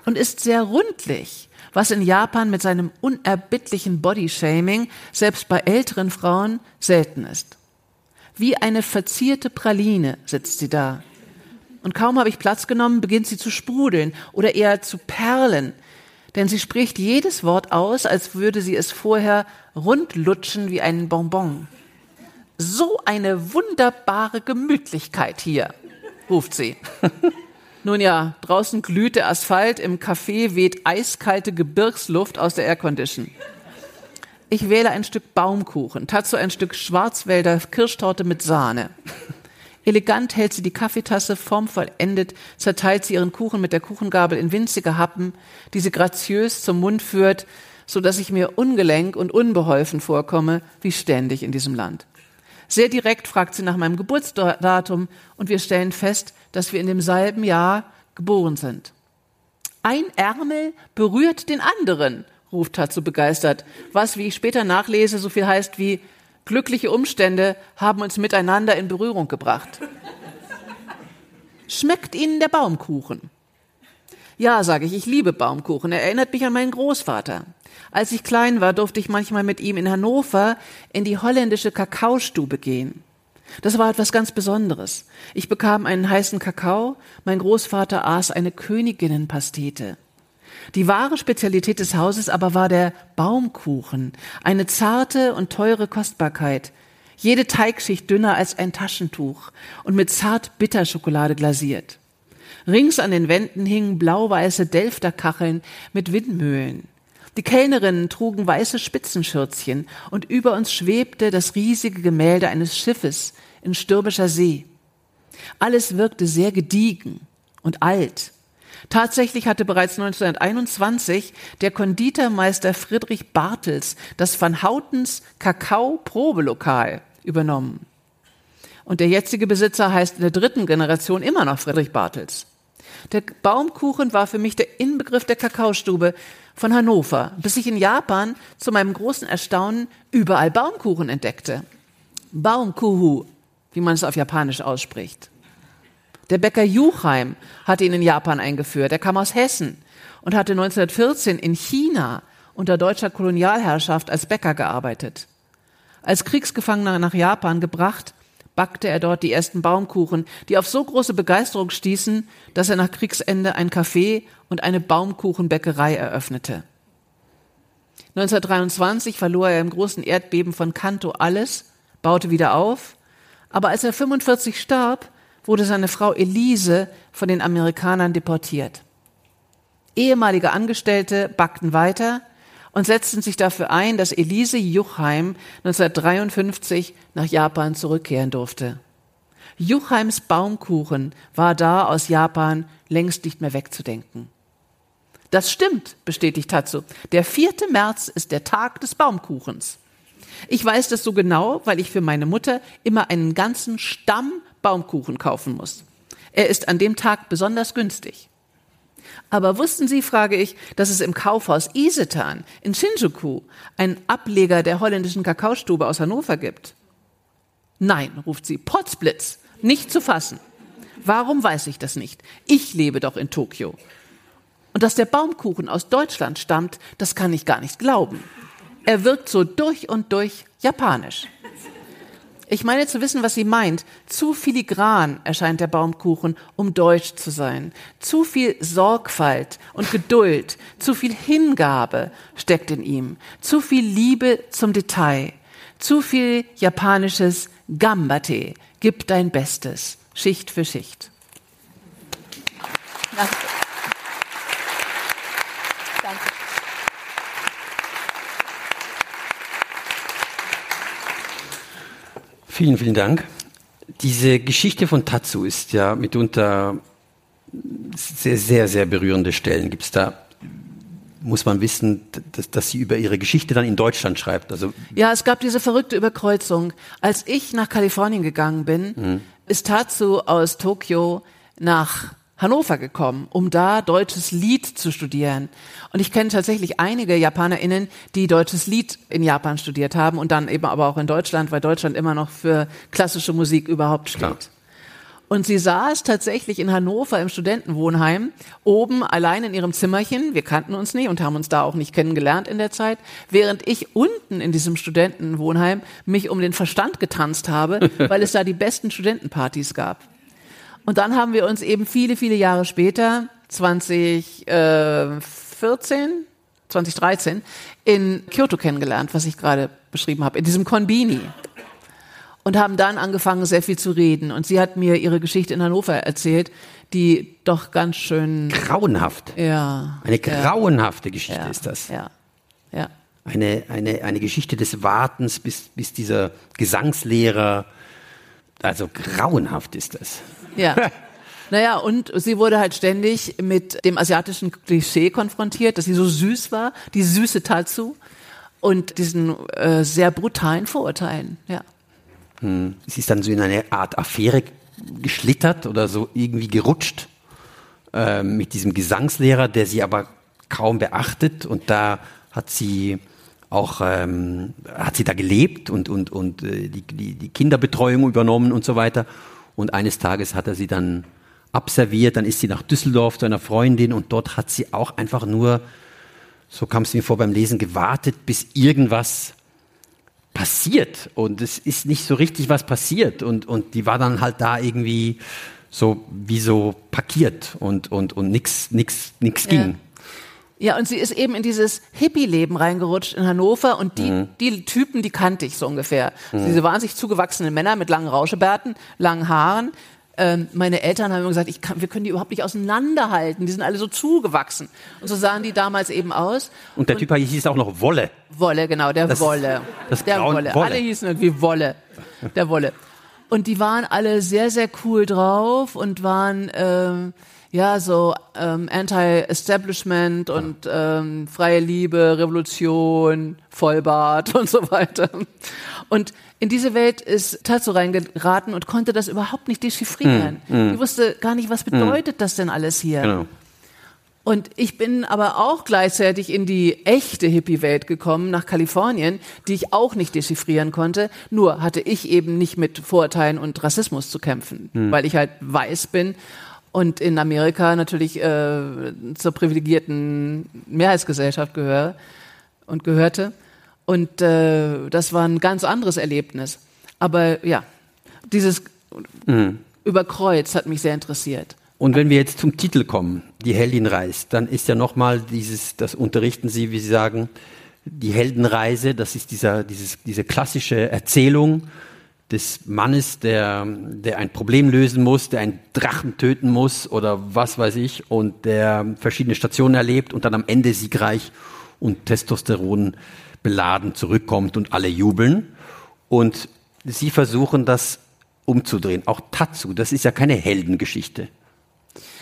und ist sehr rundlich was in Japan mit seinem unerbittlichen Bodyshaming selbst bei älteren Frauen selten ist. Wie eine verzierte Praline sitzt sie da. Und kaum habe ich Platz genommen, beginnt sie zu sprudeln oder eher zu perlen, denn sie spricht jedes Wort aus, als würde sie es vorher rundlutschen wie einen Bonbon. So eine wunderbare Gemütlichkeit hier, ruft sie. Nun ja, draußen glüht der Asphalt, im Café weht eiskalte Gebirgsluft aus der Aircondition. Ich wähle ein Stück Baumkuchen, dazu ein Stück Schwarzwälder Kirschtorte mit Sahne. Elegant hält sie die Kaffeetasse formvollendet, zerteilt sie ihren Kuchen mit der Kuchengabel in winzige Happen, die sie graziös zum Mund führt, so dass ich mir ungelenk und unbeholfen vorkomme, wie ständig in diesem Land. Sehr direkt fragt sie nach meinem Geburtsdatum und wir stellen fest, dass wir in demselben Jahr geboren sind. Ein Ärmel berührt den anderen, ruft Tatsu begeistert, was, wie ich später nachlese, so viel heißt wie glückliche Umstände haben uns miteinander in Berührung gebracht. Schmeckt Ihnen der Baumkuchen? Ja, sage ich, ich liebe Baumkuchen. Er erinnert mich an meinen Großvater. Als ich klein war, durfte ich manchmal mit ihm in Hannover in die holländische Kakaostube gehen. Das war etwas ganz Besonderes. Ich bekam einen heißen Kakao, mein Großvater aß eine Königinnenpastete. Die wahre Spezialität des Hauses aber war der Baumkuchen, eine zarte und teure Kostbarkeit, jede Teigschicht dünner als ein Taschentuch und mit zart Bitterschokolade glasiert. Rings an den Wänden hingen blau-weiße Delfterkacheln mit Windmühlen. Die Kellnerinnen trugen weiße Spitzenschürzchen und über uns schwebte das riesige Gemälde eines Schiffes in stürmischer See. Alles wirkte sehr gediegen und alt. Tatsächlich hatte bereits 1921 der Konditormeister Friedrich Bartels das Van Houtens Kakao-Probelokal übernommen. Und der jetzige Besitzer heißt in der dritten Generation immer noch Friedrich Bartels. Der Baumkuchen war für mich der Inbegriff der Kakaostube von Hannover, bis ich in Japan zu meinem großen Erstaunen überall Baumkuchen entdeckte. Baumkuhu, wie man es auf Japanisch ausspricht. Der Bäcker Juchheim hatte ihn in Japan eingeführt. Er kam aus Hessen und hatte 1914 in China unter deutscher Kolonialherrschaft als Bäcker gearbeitet. Als Kriegsgefangener nach Japan gebracht, backte er dort die ersten Baumkuchen, die auf so große Begeisterung stießen, dass er nach Kriegsende ein Café und eine Baumkuchenbäckerei eröffnete. 1923 verlor er im großen Erdbeben von Kanto alles, baute wieder auf, aber als er 45 starb, wurde seine Frau Elise von den Amerikanern deportiert. Ehemalige Angestellte backten weiter, und setzten sich dafür ein, dass Elise Juchheim 1953 nach Japan zurückkehren durfte. Juchheims Baumkuchen war da aus Japan längst nicht mehr wegzudenken. Das stimmt, bestätigt Tatsu. Der 4. März ist der Tag des Baumkuchens. Ich weiß das so genau, weil ich für meine Mutter immer einen ganzen Stamm Baumkuchen kaufen muss. Er ist an dem Tag besonders günstig. Aber wussten Sie, frage ich, dass es im Kaufhaus Isetan in Shinjuku einen Ableger der holländischen Kakaostube aus Hannover gibt? Nein, ruft sie, Potzblitz, nicht zu fassen. Warum weiß ich das nicht? Ich lebe doch in Tokio. Und dass der Baumkuchen aus Deutschland stammt, das kann ich gar nicht glauben. Er wirkt so durch und durch japanisch. Ich meine zu wissen, was sie meint. Zu filigran erscheint der Baumkuchen, um deutsch zu sein. Zu viel Sorgfalt und Geduld, zu viel Hingabe steckt in ihm. Zu viel Liebe zum Detail. Zu viel japanisches Gambate. Gib dein Bestes. Schicht für Schicht. Danke. Vielen, vielen Dank. Diese Geschichte von Tatsu ist ja mitunter sehr, sehr, sehr berührende Stellen. Gibt es da muss man wissen, dass, dass, sie über ihre Geschichte dann in Deutschland schreibt. Also ja, es gab diese verrückte Überkreuzung. Als ich nach Kalifornien gegangen bin, mhm. ist Tatsu aus Tokio nach Hannover gekommen, um da deutsches Lied zu studieren. Und ich kenne tatsächlich einige JapanerInnen, die deutsches Lied in Japan studiert haben und dann eben aber auch in Deutschland, weil Deutschland immer noch für klassische Musik überhaupt steht. Klar. Und sie saß tatsächlich in Hannover im Studentenwohnheim, oben allein in ihrem Zimmerchen. Wir kannten uns nicht und haben uns da auch nicht kennengelernt in der Zeit, während ich unten in diesem Studentenwohnheim mich um den Verstand getanzt habe, weil es da die besten Studentenpartys gab. Und dann haben wir uns eben viele, viele Jahre später, 2014, 2013, in Kyoto kennengelernt, was ich gerade beschrieben habe, in diesem Konbini. Und haben dann angefangen, sehr viel zu reden. Und sie hat mir ihre Geschichte in Hannover erzählt, die doch ganz schön. Grauenhaft. Ja. Eine grauenhafte ja, Geschichte ja, ist das. Ja. Ja. Eine, eine, eine Geschichte des Wartens, bis, bis dieser Gesangslehrer. Also grauenhaft ist das. Ja. Naja, und sie wurde halt ständig mit dem asiatischen Klischee konfrontiert, dass sie so süß war, die süße Tatsu und diesen äh, sehr brutalen Vorurteilen, ja. Hm. Sie ist dann so in eine Art Affäre geschlittert oder so irgendwie gerutscht äh, mit diesem Gesangslehrer, der sie aber kaum beachtet und da hat sie auch ähm, hat sie da gelebt und und und äh, die, die, die Kinderbetreuung übernommen und so weiter und eines Tages hat er sie dann abserviert, dann ist sie nach Düsseldorf zu einer Freundin und dort hat sie auch einfach nur, so kam es mir vor beim Lesen, gewartet, bis irgendwas passiert. Und es ist nicht so richtig was passiert. Und, und die war dann halt da irgendwie so wie so parkiert und, und, und nix, nix, nix ging. Ja. Ja, und sie ist eben in dieses Hippie-Leben reingerutscht in Hannover und die, mhm. die Typen, die kannte ich so ungefähr. Mhm. Diese wahnsinnig zugewachsenen Männer mit langen Rauschebärten, langen Haaren. Ähm, meine Eltern haben immer gesagt, ich kann, wir können die überhaupt nicht auseinanderhalten. Die sind alle so zugewachsen. Und so sahen die damals eben aus. Und der und, Typ hieß auch noch Wolle. Wolle, genau, der das, Wolle. Das der Wolle. Wolle. Alle hießen irgendwie Wolle. Der Wolle. Und die waren alle sehr, sehr cool drauf und waren... Ähm, ja, so ähm, Anti-Establishment und ähm, freie Liebe, Revolution, Vollbart und so weiter. Und in diese Welt ist Tatsu reingeraten und konnte das überhaupt nicht dechiffrieren. Mm, mm. Die wusste gar nicht, was bedeutet mm. das denn alles hier. Genau. Und ich bin aber auch gleichzeitig in die echte Hippie-Welt gekommen, nach Kalifornien, die ich auch nicht dechiffrieren konnte. Nur hatte ich eben nicht mit Vorurteilen und Rassismus zu kämpfen, hm. weil ich halt weiß bin und in Amerika natürlich äh, zur privilegierten Mehrheitsgesellschaft gehöre und gehörte. Und äh, das war ein ganz anderes Erlebnis. Aber ja, dieses mhm. Überkreuz hat mich sehr interessiert. Und wenn wir jetzt zum Titel kommen, die Heldin reist, dann ist ja nochmal dieses, das unterrichten Sie, wie Sie sagen, die Heldenreise, das ist dieser, dieses, diese klassische Erzählung des Mannes, der, der ein Problem lösen muss, der einen Drachen töten muss oder was weiß ich und der verschiedene Stationen erlebt und dann am Ende siegreich und Testosteron beladen zurückkommt und alle jubeln. Und sie versuchen das umzudrehen. Auch Tatsu, das ist ja keine Heldengeschichte.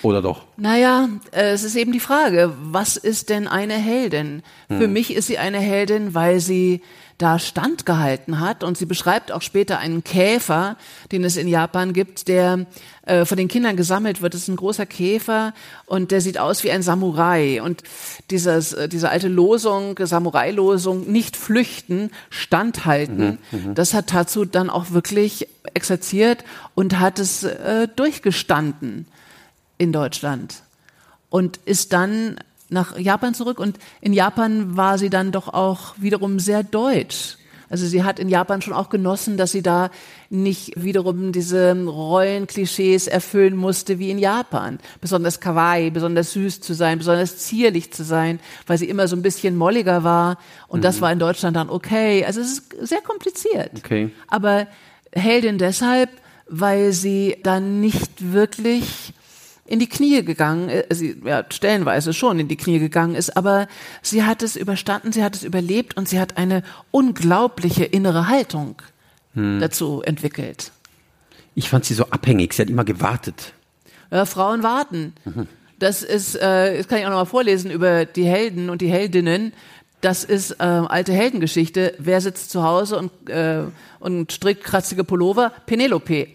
Oder doch? Naja, äh, es ist eben die Frage, was ist denn eine Heldin? Für mich ist sie eine Heldin, weil sie da standgehalten hat und sie beschreibt auch später einen Käfer, den es in Japan gibt, der äh, von den Kindern gesammelt wird. Das ist ein großer Käfer und der sieht aus wie ein Samurai und dieses, äh, diese alte Losung, Samurai-Losung, nicht flüchten, standhalten, das hat Tatsu dann auch wirklich exerziert und hat es äh, durchgestanden in Deutschland und ist dann nach Japan zurück und in Japan war sie dann doch auch wiederum sehr deutsch. Also sie hat in Japan schon auch genossen, dass sie da nicht wiederum diese Rollenklischees erfüllen musste wie in Japan. Besonders kawaii, besonders süß zu sein, besonders zierlich zu sein, weil sie immer so ein bisschen molliger war. Und das war in Deutschland dann okay. Also es ist sehr kompliziert. Okay. Aber Heldin deshalb, weil sie dann nicht wirklich in die Knie gegangen, äh, sie ja, stellenweise schon in die Knie gegangen ist, aber sie hat es überstanden, sie hat es überlebt und sie hat eine unglaubliche innere Haltung dazu entwickelt. Ich fand sie so abhängig. Sie hat immer gewartet. Ja, Frauen warten. Das ist, äh, das kann ich auch nochmal vorlesen über die Helden und die Heldinnen. Das ist äh, alte Heldengeschichte. Wer sitzt zu Hause und, äh, und strickt kratzige Pullover? Penelope.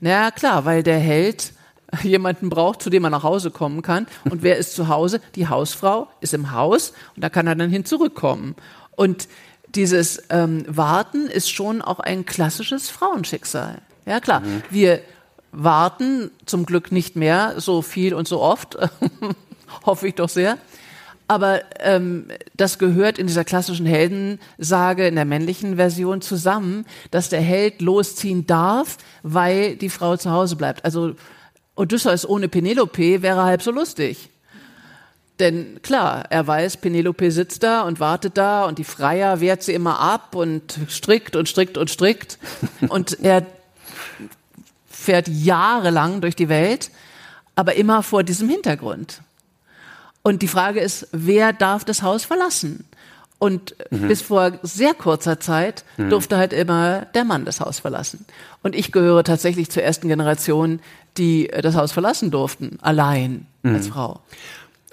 Na klar, weil der Held jemanden braucht, zu dem er nach Hause kommen kann. Und wer ist zu Hause? Die Hausfrau ist im Haus und da kann er dann hin zurückkommen. Und dieses ähm, Warten ist schon auch ein klassisches Frauenschicksal. Ja klar, wir warten zum Glück nicht mehr so viel und so oft, hoffe ich doch sehr. Aber ähm, das gehört in dieser klassischen Heldensage in der männlichen Version zusammen, dass der Held losziehen darf, weil die Frau zu Hause bleibt. Also Odysseus ohne Penelope wäre halb so lustig. Denn klar, er weiß, Penelope sitzt da und wartet da und die Freier wehrt sie immer ab und strickt und strickt und strickt. Und er fährt jahrelang durch die Welt, aber immer vor diesem Hintergrund. Und die Frage ist, wer darf das Haus verlassen? Und bis vor sehr kurzer Zeit durfte halt immer der Mann das Haus verlassen. Und ich gehöre tatsächlich zur ersten Generation, die äh, das Haus verlassen durften, allein als Frau.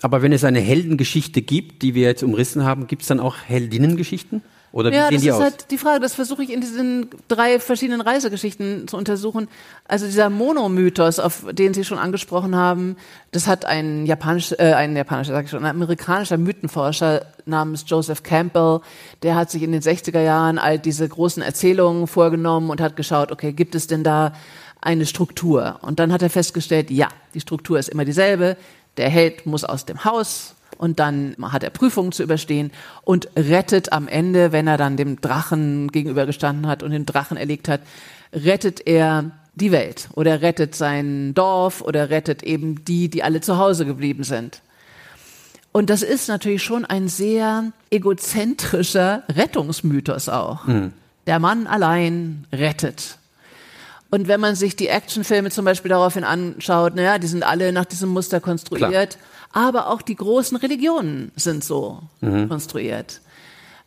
Aber wenn es eine Heldengeschichte gibt, die wir jetzt umrissen haben, gibt es dann auch Heldinnengeschichten? Oder wie Ja, sehen das die ist aus? halt die Frage, das versuche ich in diesen drei verschiedenen Reisegeschichten zu untersuchen. Also dieser Monomythos, auf den Sie schon angesprochen haben, das hat ein japanisch, äh, ein japanischer, sag ich schon, ein amerikanischer Mythenforscher namens Joseph Campbell, der hat sich in den 60er Jahren all diese großen Erzählungen vorgenommen und hat geschaut, okay, gibt es denn da eine Struktur? Und dann hat er festgestellt, ja, die Struktur ist immer dieselbe. Der Held muss aus dem Haus, und dann hat er Prüfungen zu überstehen und rettet am Ende, wenn er dann dem Drachen gegenübergestanden hat und den Drachen erlegt hat, rettet er die Welt oder rettet sein Dorf oder rettet eben die, die alle zu Hause geblieben sind. Und das ist natürlich schon ein sehr egozentrischer Rettungsmythos auch. Der Mann allein rettet. Und wenn man sich die Actionfilme zum Beispiel daraufhin anschaut, naja, die sind alle nach diesem Muster konstruiert, aber auch die großen Religionen sind so konstruiert.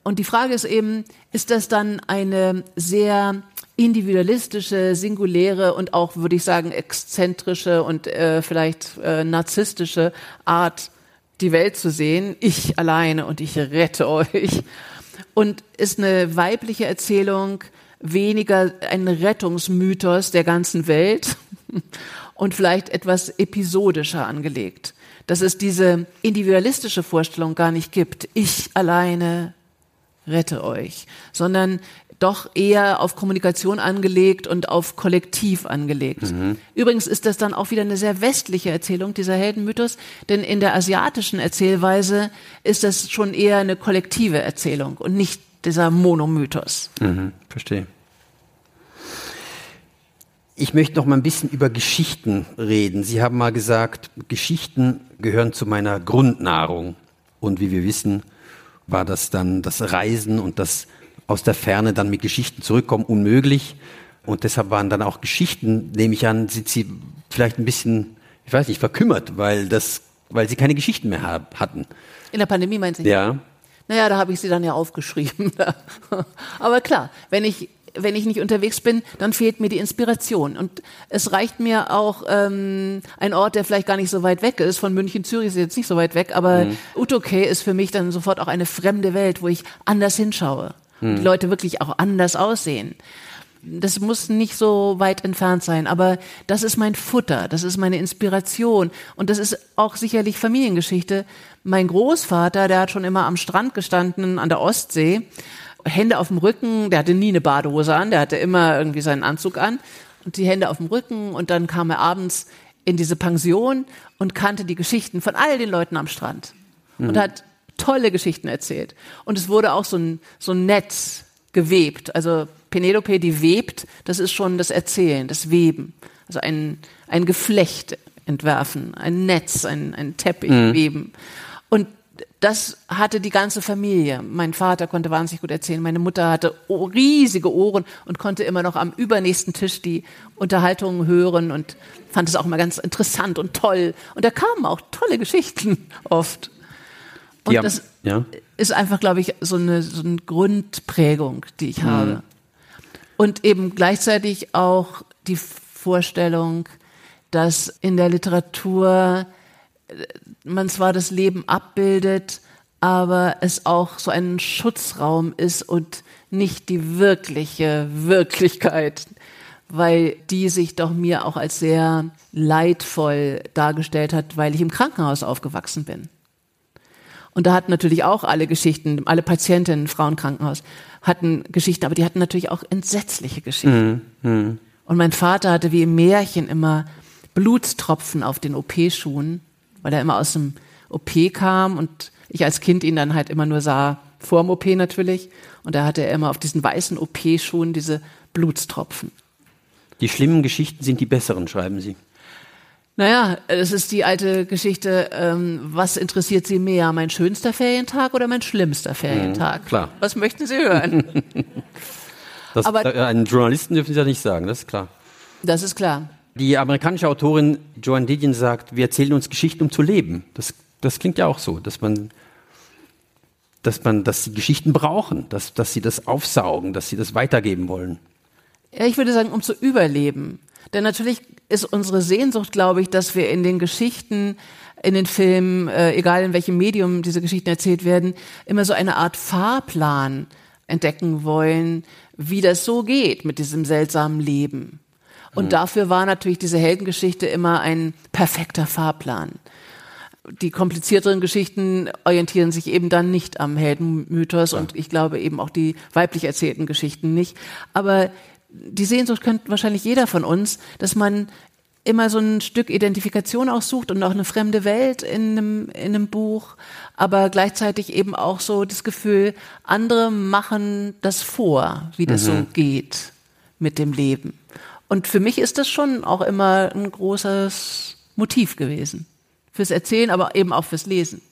Und die Frage ist eben, ist das dann eine sehr individualistische, singuläre und auch, würde ich sagen, exzentrische und äh, vielleicht äh, narzisstische Art, die Welt zu sehen? Ich alleine und ich rette euch. Und ist eine weibliche Erzählung weniger ein Rettungsmythos der ganzen Welt und vielleicht etwas episodischer angelegt. Dass es diese individualistische Vorstellung gar nicht gibt. Ich alleine rette euch, sondern doch eher auf Kommunikation angelegt und auf Kollektiv angelegt. Übrigens ist das dann auch wieder eine sehr westliche Erzählung, dieser Heldenmythos, denn in der asiatischen Erzählweise ist das schon eher eine kollektive Erzählung und nicht dieser Monomythos. Mhm, verstehe. Ich möchte noch mal ein bisschen über Geschichten reden. Sie haben mal gesagt, Geschichten gehören zu meiner Grundnahrung. Und wie wir wissen, war das dann das Reisen und das aus der Ferne dann mit Geschichten zurückkommen unmöglich. Und deshalb waren dann auch Geschichten, nehme ich an, sind Sie vielleicht ein bisschen, ich weiß nicht, verkümmert, weil das, weil Sie keine Geschichten mehr hab, hatten. In der Pandemie meinen Sie? Ja. Naja, da habe ich sie dann ja aufgeschrieben. Aber klar, wenn ich wenn ich nicht unterwegs bin, dann fehlt mir die Inspiration. Und es reicht mir auch ähm, ein Ort, der vielleicht gar nicht so weit weg ist. Von München, Zürich ist jetzt nicht so weit weg, aber mhm. Utoke ist für mich dann sofort auch eine fremde Welt, wo ich anders hinschaue. Mhm. Die Leute wirklich auch anders aussehen das muss nicht so weit entfernt sein, aber das ist mein Futter, das ist meine Inspiration und das ist auch sicherlich Familiengeschichte. Mein Großvater, der hat schon immer am Strand gestanden, an der Ostsee, Hände auf dem Rücken, der hatte nie eine Badehose an, der hatte immer irgendwie seinen Anzug an und die Hände auf dem Rücken und dann kam er abends in diese Pension und kannte die Geschichten von all den Leuten am Strand mhm. und hat tolle Geschichten erzählt. Und es wurde auch so ein, so ein Netz gewebt. Also Penelope, die webt, das ist schon das Erzählen, das Weben. Also ein, ein Geflecht entwerfen, ein Netz, ein, ein Teppich mhm. weben. Das hatte die ganze Familie. Mein Vater konnte wahnsinnig gut erzählen. Meine Mutter hatte riesige Ohren und konnte immer noch am übernächsten Tisch die Unterhaltungen hören und fand es auch immer ganz interessant und toll. Und da kamen auch tolle Geschichten oft. Und haben, das ja. ist einfach, glaube ich, so eine, so eine Grundprägung, die ich mhm. habe. Und eben gleichzeitig auch die Vorstellung, dass in der Literatur man zwar das Leben abbildet, aber es auch so ein Schutzraum ist und nicht die wirkliche Wirklichkeit, weil die sich doch mir auch als sehr leidvoll dargestellt hat, weil ich im Krankenhaus aufgewachsen bin. Und da hatten natürlich auch alle Geschichten, alle Patientinnen im Frauenkrankenhaus hatten Geschichten, aber die hatten natürlich auch entsetzliche Geschichten. Mhm. Mhm. Und mein Vater hatte wie im Märchen immer Blutstropfen auf den OP-Schuhen, weil er immer aus dem OP kam und ich als Kind ihn dann halt immer nur sah, vor dem OP natürlich. Und da hatte er immer auf diesen weißen OP-Schuhen diese Blutstropfen. Die schlimmen Geschichten sind die besseren, schreiben Sie. Naja, es ist die alte Geschichte, ähm, was interessiert Sie mehr, mein schönster Ferientag oder mein schlimmster Ferientag? Mhm, klar. Was möchten Sie hören? das, Aber, äh, einen Journalisten dürfen Sie ja nicht sagen, das ist klar. Das ist klar. Die amerikanische Autorin Joan Didion sagt, wir erzählen uns Geschichten, um zu leben. Das, das klingt ja auch so, dass man, dass man, dass sie Geschichten brauchen, dass, dass sie das aufsaugen, dass sie das weitergeben wollen. Ja, ich würde sagen, um zu überleben. Denn natürlich ist unsere Sehnsucht, glaube ich, dass wir in den Geschichten, in den Filmen, äh, egal in welchem Medium diese Geschichten erzählt werden, immer so eine Art Fahrplan entdecken wollen, wie das so geht mit diesem seltsamen Leben. Und mhm. dafür war natürlich diese Heldengeschichte immer ein perfekter Fahrplan. Die komplizierteren Geschichten orientieren sich eben dann nicht am Heldenmythos ja. und ich glaube eben auch die weiblich erzählten Geschichten nicht. Aber die Sehnsucht kennt wahrscheinlich jeder von uns, dass man immer so ein Stück Identifikation aussucht und auch eine fremde Welt in einem, in einem Buch, aber gleichzeitig eben auch so das Gefühl, andere machen das vor, wie das mhm. so geht mit dem Leben. Und für mich ist das schon auch immer ein großes Motiv gewesen. Fürs Erzählen, aber eben auch fürs Lesen.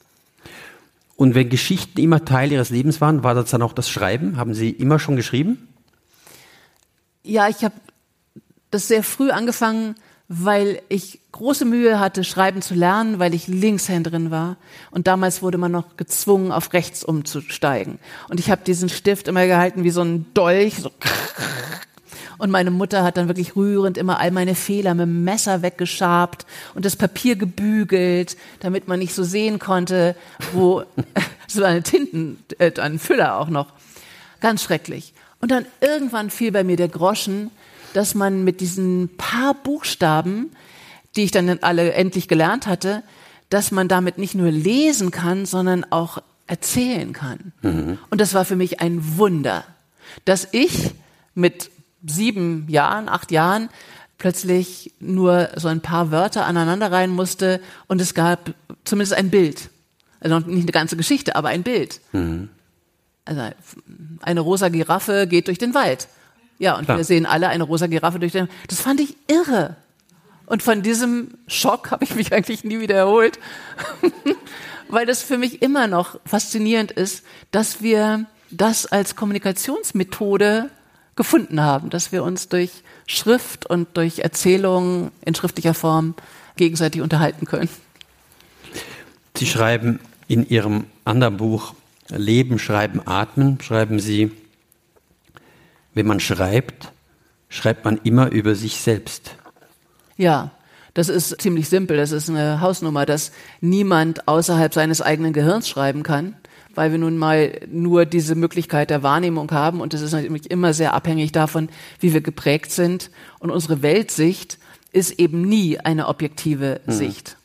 Und wenn Geschichten immer Teil Ihres Lebens waren, war das dann auch das Schreiben? Haben Sie immer schon geschrieben? Ja, ich habe das sehr früh angefangen, weil ich große Mühe hatte, schreiben zu lernen, weil ich Linkshänderin war. Und damals wurde man noch gezwungen, auf rechts umzusteigen. Und ich habe diesen Stift immer gehalten wie so ein Dolch. So und meine Mutter hat dann wirklich rührend immer all meine Fehler mit dem Messer weggeschabt und das Papier gebügelt, damit man nicht so sehen konnte, wo so eine Tinten, äh, ein Füller auch noch. Ganz schrecklich. Und dann irgendwann fiel bei mir der Groschen, dass man mit diesen paar Buchstaben, die ich dann alle endlich gelernt hatte, dass man damit nicht nur lesen kann, sondern auch erzählen kann. Mhm. Und das war für mich ein Wunder, dass ich mit sieben Jahren, acht Jahren plötzlich nur so ein paar Wörter aneinander rein musste und es gab zumindest ein Bild. Also nicht eine ganze Geschichte, aber ein Bild. Mhm also eine rosa Giraffe geht durch den Wald. Ja, und Klar. wir sehen alle eine rosa Giraffe durch den Wald. Das fand ich irre. Und von diesem Schock habe ich mich eigentlich nie wieder erholt, weil das für mich immer noch faszinierend ist, dass wir das als Kommunikationsmethode gefunden haben, dass wir uns durch Schrift und durch Erzählungen in schriftlicher Form gegenseitig unterhalten können. Sie schreiben in Ihrem anderen Buch Leben, Schreiben, Atmen schreiben Sie, wenn man schreibt, schreibt man immer über sich selbst. Ja, das ist ziemlich simpel. Das ist eine Hausnummer, dass niemand außerhalb seines eigenen Gehirns schreiben kann, weil wir nun mal nur diese Möglichkeit der Wahrnehmung haben und das ist natürlich immer sehr abhängig davon, wie wir geprägt sind. Und unsere Weltsicht ist eben nie eine objektive mhm. Sicht.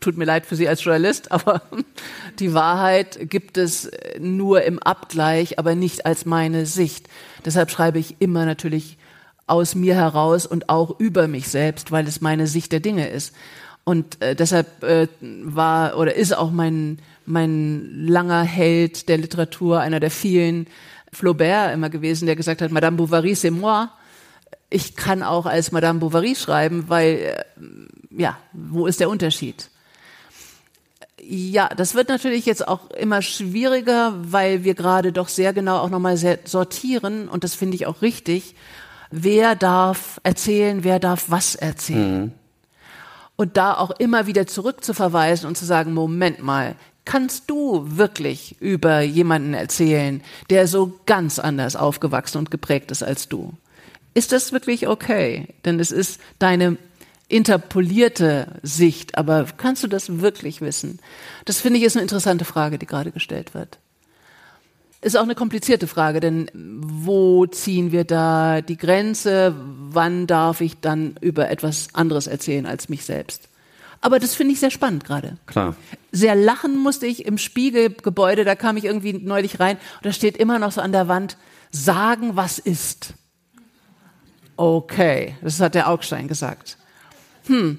Tut mir leid für Sie als Journalist, aber die Wahrheit gibt es nur im Abgleich, aber nicht als meine Sicht. Deshalb schreibe ich immer natürlich aus mir heraus und auch über mich selbst, weil es meine Sicht der Dinge ist. Und äh, deshalb äh, war oder ist auch mein, mein langer Held der Literatur, einer der vielen, Flaubert immer gewesen, der gesagt hat, Madame Bovary, c'est moi. Ich kann auch als Madame Bovary schreiben, weil, äh, ja, wo ist der Unterschied? Ja, das wird natürlich jetzt auch immer schwieriger, weil wir gerade doch sehr genau auch nochmal sortieren und das finde ich auch richtig wer darf erzählen, wer darf was erzählen. Mhm. Und da auch immer wieder zurückzuverweisen und zu sagen, Moment mal, kannst du wirklich über jemanden erzählen, der so ganz anders aufgewachsen und geprägt ist als du? Ist das wirklich okay? Denn es ist deine interpolierte Sicht, aber kannst du das wirklich wissen? Das finde ich ist eine interessante Frage, die gerade gestellt wird. Ist auch eine komplizierte Frage, denn wo ziehen wir da die Grenze? Wann darf ich dann über etwas anderes erzählen als mich selbst? Aber das finde ich sehr spannend gerade. Klar. Sehr lachen musste ich im Spiegelgebäude, da kam ich irgendwie neulich rein und da steht immer noch so an der Wand, sagen, was ist. Okay, das hat der Augstein gesagt. Hm,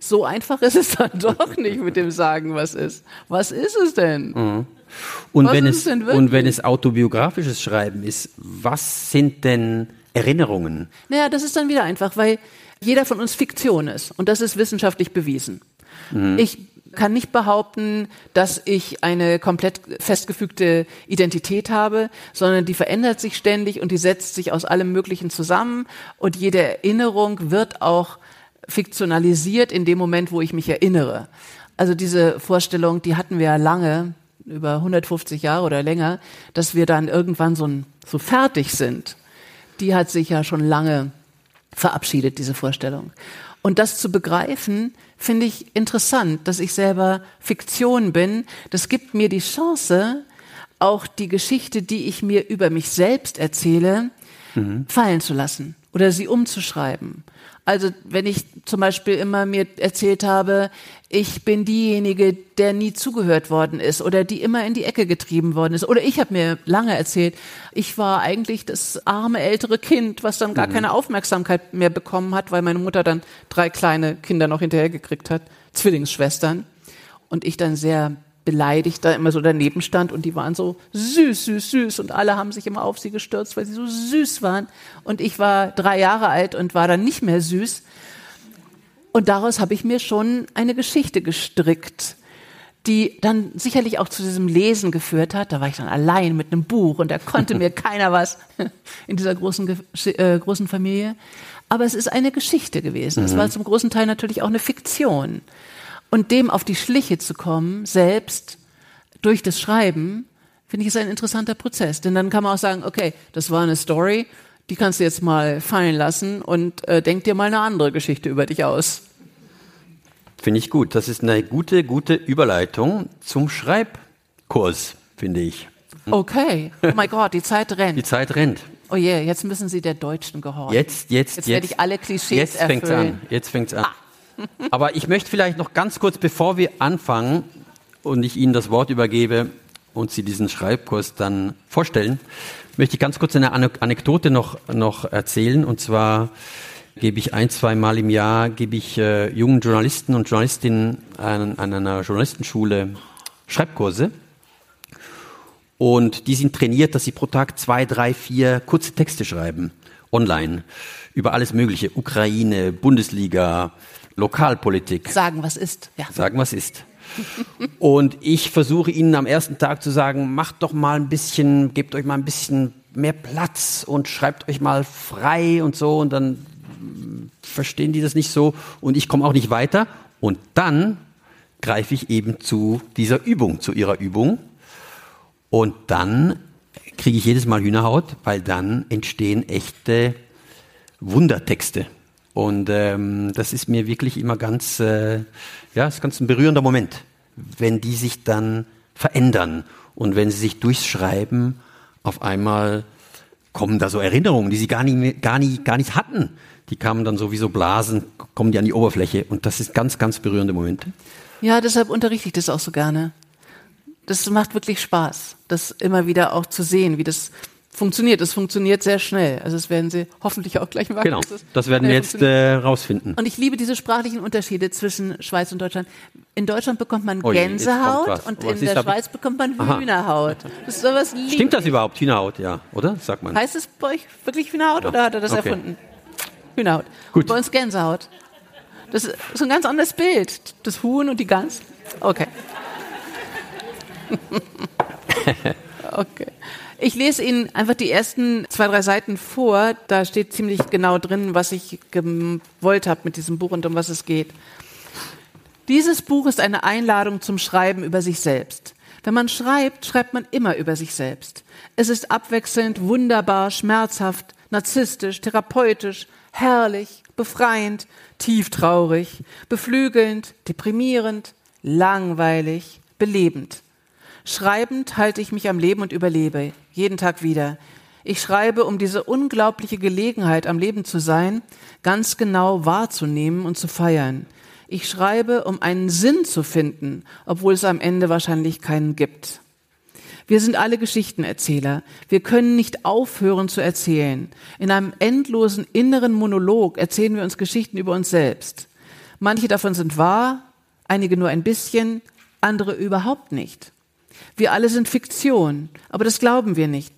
so einfach ist es dann doch nicht mit dem Sagen, was ist. Was ist es denn? Mhm. Und, wenn es, und wenn es autobiografisches Schreiben ist, was sind denn Erinnerungen? Naja, das ist dann wieder einfach, weil jeder von uns Fiktion ist. Und das ist wissenschaftlich bewiesen. Mhm. Ich kann nicht behaupten, dass ich eine komplett festgefügte Identität habe, sondern die verändert sich ständig und die setzt sich aus allem Möglichen zusammen und jede Erinnerung wird auch fiktionalisiert in dem Moment, wo ich mich erinnere. Also diese Vorstellung, die hatten wir ja lange, über 150 Jahre oder länger, dass wir dann irgendwann so, so fertig sind, die hat sich ja schon lange verabschiedet, diese Vorstellung. Und das zu begreifen, finde ich interessant, dass ich selber Fiktion bin. Das gibt mir die Chance, auch die Geschichte, die ich mir über mich selbst erzähle, mhm. fallen zu lassen oder sie umzuschreiben. Also wenn ich zum Beispiel immer mir erzählt habe, ich bin diejenige, der nie zugehört worden ist oder die immer in die Ecke getrieben worden ist. Oder ich habe mir lange erzählt, ich war eigentlich das arme ältere Kind, was dann gar mhm. keine Aufmerksamkeit mehr bekommen hat, weil meine Mutter dann drei kleine Kinder noch hinterhergekriegt hat, Zwillingsschwestern. Und ich dann sehr beleidigt da immer so daneben stand und die waren so süß, süß, süß und alle haben sich immer auf sie gestürzt, weil sie so süß waren. Und ich war drei Jahre alt und war dann nicht mehr süß. Und daraus habe ich mir schon eine Geschichte gestrickt, die dann sicherlich auch zu diesem Lesen geführt hat. Da war ich dann allein mit einem Buch und da konnte mir keiner was in dieser großen, äh, großen Familie. Aber es ist eine Geschichte gewesen. Mhm. Es war zum großen Teil natürlich auch eine Fiktion. Und dem auf die Schliche zu kommen, selbst durch das Schreiben, finde ich, ist ein interessanter Prozess. Denn dann kann man auch sagen, okay, das war eine Story, die kannst du jetzt mal fallen lassen und äh, denk dir mal eine andere Geschichte über dich aus. Finde ich gut. Das ist eine gute, gute Überleitung zum Schreibkurs, finde ich. Okay. Oh mein Gott, die Zeit rennt. Die Zeit rennt. Oh je, yeah, jetzt müssen Sie der Deutschen gehorchen. Jetzt, jetzt, jetzt. Jetzt werde ich alle Klischees jetzt erfüllen. Fängt's an. Jetzt fängt's an. Ah. Aber ich möchte vielleicht noch ganz kurz, bevor wir anfangen und ich Ihnen das Wort übergebe und Sie diesen Schreibkurs dann vorstellen, möchte ich ganz kurz eine Anekdote noch, noch erzählen. Und zwar gebe ich ein, zwei Mal im Jahr, gebe ich äh, jungen Journalisten und Journalistinnen an, an einer Journalistenschule Schreibkurse. Und die sind trainiert, dass sie pro Tag zwei, drei, vier kurze Texte schreiben, online, über alles Mögliche, Ukraine, Bundesliga, Lokalpolitik. Sagen, was ist. Ja. Sagen, was ist. Und ich versuche Ihnen am ersten Tag zu sagen, macht doch mal ein bisschen, gebt euch mal ein bisschen mehr Platz und schreibt euch mal frei und so. Und dann verstehen die das nicht so und ich komme auch nicht weiter. Und dann greife ich eben zu dieser Übung, zu ihrer Übung. Und dann kriege ich jedes Mal Hühnerhaut, weil dann entstehen echte Wundertexte. Und ähm, das ist mir wirklich immer ganz, äh, ja, ist ganz ein berührender Moment, wenn die sich dann verändern und wenn sie sich durchs Schreiben auf einmal kommen da so Erinnerungen, die sie gar nicht, gar nicht, gar nicht hatten. Die kamen dann so wie so Blasen, kommen die an die Oberfläche und das ist ganz, ganz berührende Momente. Ja, deshalb unterrichte ich das auch so gerne. Das macht wirklich Spaß, das immer wieder auch zu sehen, wie das funktioniert. Es funktioniert sehr schnell. Also das werden Sie hoffentlich auch gleich machen. Genau, das werden wir jetzt äh, rausfinden. Und ich liebe diese sprachlichen Unterschiede zwischen Schweiz und Deutschland. In Deutschland bekommt man Gänsehaut und in der Schweiz bekommt man Hühnerhaut. Das ist sowas Stimmt das überhaupt, Hühnerhaut? Ja, oder? Sagt man. Heißt es bei euch wirklich Hühnerhaut ja. oder hat er das okay. erfunden? Hühnerhaut. Gut. Bei uns Gänsehaut. Das ist ein ganz anderes Bild. Das Huhn und die Gans. Okay. okay. Ich lese Ihnen einfach die ersten zwei, drei Seiten vor. Da steht ziemlich genau drin, was ich gewollt habe mit diesem Buch und um was es geht. Dieses Buch ist eine Einladung zum Schreiben über sich selbst. Wenn man schreibt, schreibt man immer über sich selbst. Es ist abwechselnd, wunderbar, schmerzhaft, narzisstisch, therapeutisch, herrlich, befreiend, tieftraurig, beflügelnd, deprimierend, langweilig, belebend. Schreibend halte ich mich am Leben und überlebe, jeden Tag wieder. Ich schreibe, um diese unglaubliche Gelegenheit, am Leben zu sein, ganz genau wahrzunehmen und zu feiern. Ich schreibe, um einen Sinn zu finden, obwohl es am Ende wahrscheinlich keinen gibt. Wir sind alle Geschichtenerzähler. Wir können nicht aufhören zu erzählen. In einem endlosen inneren Monolog erzählen wir uns Geschichten über uns selbst. Manche davon sind wahr, einige nur ein bisschen, andere überhaupt nicht. Wir alle sind Fiktion, aber das glauben wir nicht,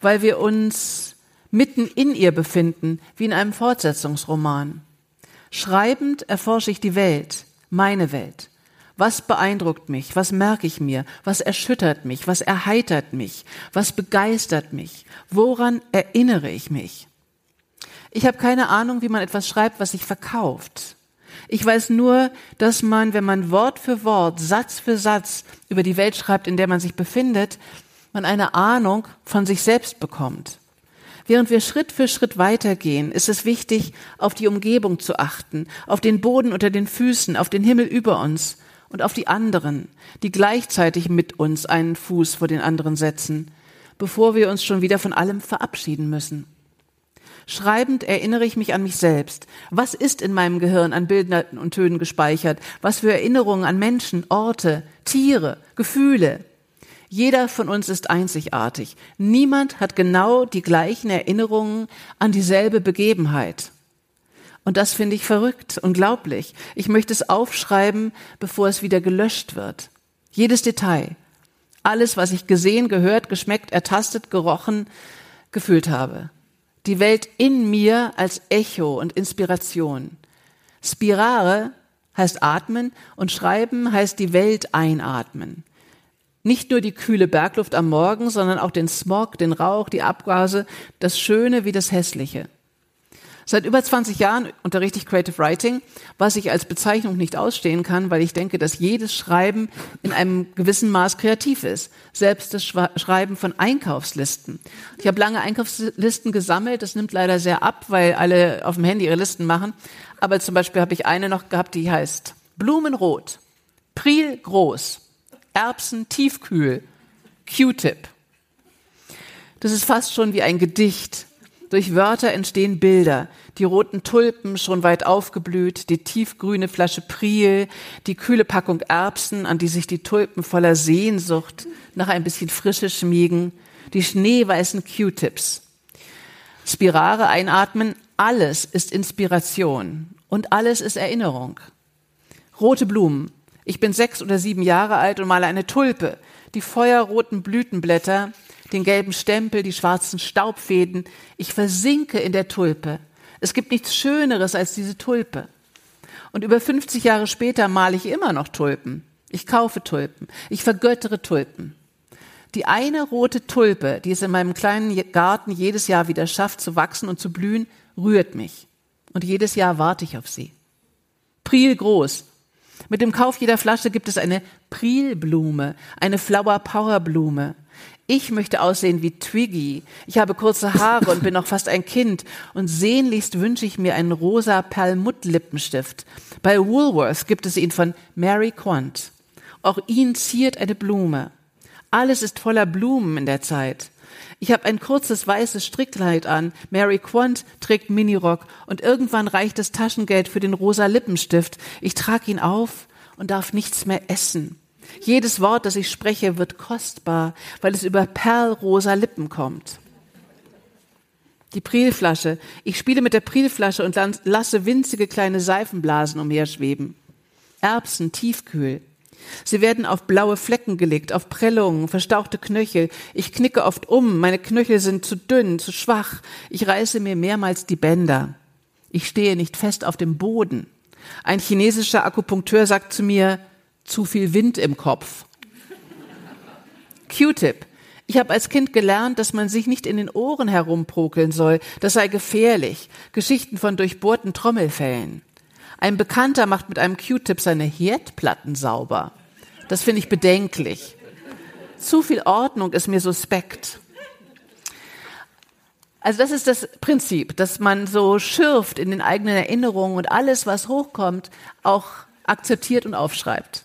weil wir uns mitten in ihr befinden, wie in einem Fortsetzungsroman. Schreibend erforsche ich die Welt, meine Welt. Was beeindruckt mich? Was merke ich mir? Was erschüttert mich? Was erheitert mich? Was begeistert mich? Woran erinnere ich mich? Ich habe keine Ahnung, wie man etwas schreibt, was sich verkauft. Ich weiß nur, dass man, wenn man Wort für Wort, Satz für Satz über die Welt schreibt, in der man sich befindet, man eine Ahnung von sich selbst bekommt. Während wir Schritt für Schritt weitergehen, ist es wichtig, auf die Umgebung zu achten, auf den Boden unter den Füßen, auf den Himmel über uns und auf die anderen, die gleichzeitig mit uns einen Fuß vor den anderen setzen, bevor wir uns schon wieder von allem verabschieden müssen. Schreibend erinnere ich mich an mich selbst. Was ist in meinem Gehirn an Bildern und Tönen gespeichert? Was für Erinnerungen an Menschen, Orte, Tiere, Gefühle? Jeder von uns ist einzigartig. Niemand hat genau die gleichen Erinnerungen an dieselbe Begebenheit. Und das finde ich verrückt, unglaublich. Ich möchte es aufschreiben, bevor es wieder gelöscht wird. Jedes Detail. Alles, was ich gesehen, gehört, geschmeckt, ertastet, gerochen, gefühlt habe die Welt in mir als Echo und Inspiration. Spirare heißt atmen und schreiben heißt die Welt einatmen. Nicht nur die kühle Bergluft am Morgen, sondern auch den Smog, den Rauch, die Abgase, das Schöne wie das Hässliche. Seit über 20 Jahren unterrichte ich Creative Writing, was ich als Bezeichnung nicht ausstehen kann, weil ich denke, dass jedes Schreiben in einem gewissen Maß kreativ ist. Selbst das Schreiben von Einkaufslisten. Ich habe lange Einkaufslisten gesammelt, das nimmt leider sehr ab, weil alle auf dem Handy ihre Listen machen. Aber zum Beispiel habe ich eine noch gehabt, die heißt Blumenrot, Priel groß, Erbsen tiefkühl, Q-Tip. Das ist fast schon wie ein Gedicht. Durch Wörter entstehen Bilder. Die roten Tulpen schon weit aufgeblüht, die tiefgrüne Flasche Priel, die kühle Packung Erbsen, an die sich die Tulpen voller Sehnsucht nach ein bisschen Frische schmiegen, die schneeweißen Q-Tips. Spirare einatmen, alles ist Inspiration und alles ist Erinnerung. Rote Blumen. Ich bin sechs oder sieben Jahre alt und male eine Tulpe. Die feuerroten Blütenblätter den gelben Stempel, die schwarzen Staubfäden. Ich versinke in der Tulpe. Es gibt nichts Schöneres als diese Tulpe. Und über 50 Jahre später male ich immer noch Tulpen. Ich kaufe Tulpen. Ich vergöttere Tulpen. Die eine rote Tulpe, die es in meinem kleinen Garten jedes Jahr wieder schafft zu wachsen und zu blühen, rührt mich. Und jedes Jahr warte ich auf sie. Priel groß. Mit dem Kauf jeder Flasche gibt es eine Prilblume, eine Flower Power Blume. Ich möchte aussehen wie Twiggy. Ich habe kurze Haare und bin noch fast ein Kind. Und sehnlichst wünsche ich mir einen rosa Perlmutt-Lippenstift. Bei Woolworth gibt es ihn von Mary Quant. Auch ihn ziert eine Blume. Alles ist voller Blumen in der Zeit. Ich habe ein kurzes weißes Strickleid an. Mary Quant trägt Minirock und irgendwann reicht das Taschengeld für den rosa Lippenstift. Ich trage ihn auf und darf nichts mehr essen. Jedes Wort, das ich spreche, wird kostbar, weil es über perlrosa Lippen kommt. Die Prilflasche. Ich spiele mit der Prilflasche und lasse winzige kleine Seifenblasen umherschweben. Erbsen tiefkühl. Sie werden auf blaue Flecken gelegt, auf Prellungen, verstauchte Knöchel. Ich knicke oft um, meine Knöchel sind zu dünn, zu schwach. Ich reiße mir mehrmals die Bänder. Ich stehe nicht fest auf dem Boden. Ein chinesischer Akupunkteur sagt zu mir, zu viel Wind im Kopf. Q-Tip. Ich habe als Kind gelernt, dass man sich nicht in den Ohren herumprokeln soll. Das sei gefährlich. Geschichten von durchbohrten Trommelfällen. Ein Bekannter macht mit einem Q-Tip seine Herdplatten sauber. Das finde ich bedenklich. Zu viel Ordnung ist mir suspekt. Also das ist das Prinzip, dass man so schürft in den eigenen Erinnerungen und alles, was hochkommt, auch akzeptiert und aufschreibt.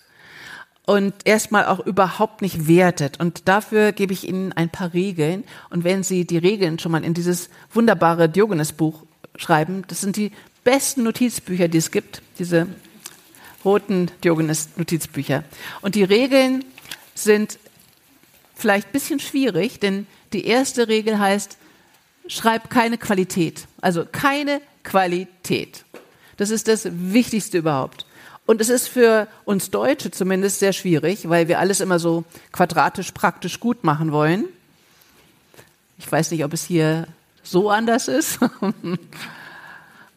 Und erstmal auch überhaupt nicht wertet. Und dafür gebe ich Ihnen ein paar Regeln. Und wenn Sie die Regeln schon mal in dieses wunderbare Diogenes-Buch schreiben, das sind die besten Notizbücher, die es gibt, diese roten Diogenes-Notizbücher. Und die Regeln sind vielleicht ein bisschen schwierig, denn die erste Regel heißt, schreib keine Qualität. Also keine Qualität. Das ist das Wichtigste überhaupt. Und es ist für uns Deutsche zumindest sehr schwierig, weil wir alles immer so quadratisch praktisch gut machen wollen. Ich weiß nicht, ob es hier so anders ist.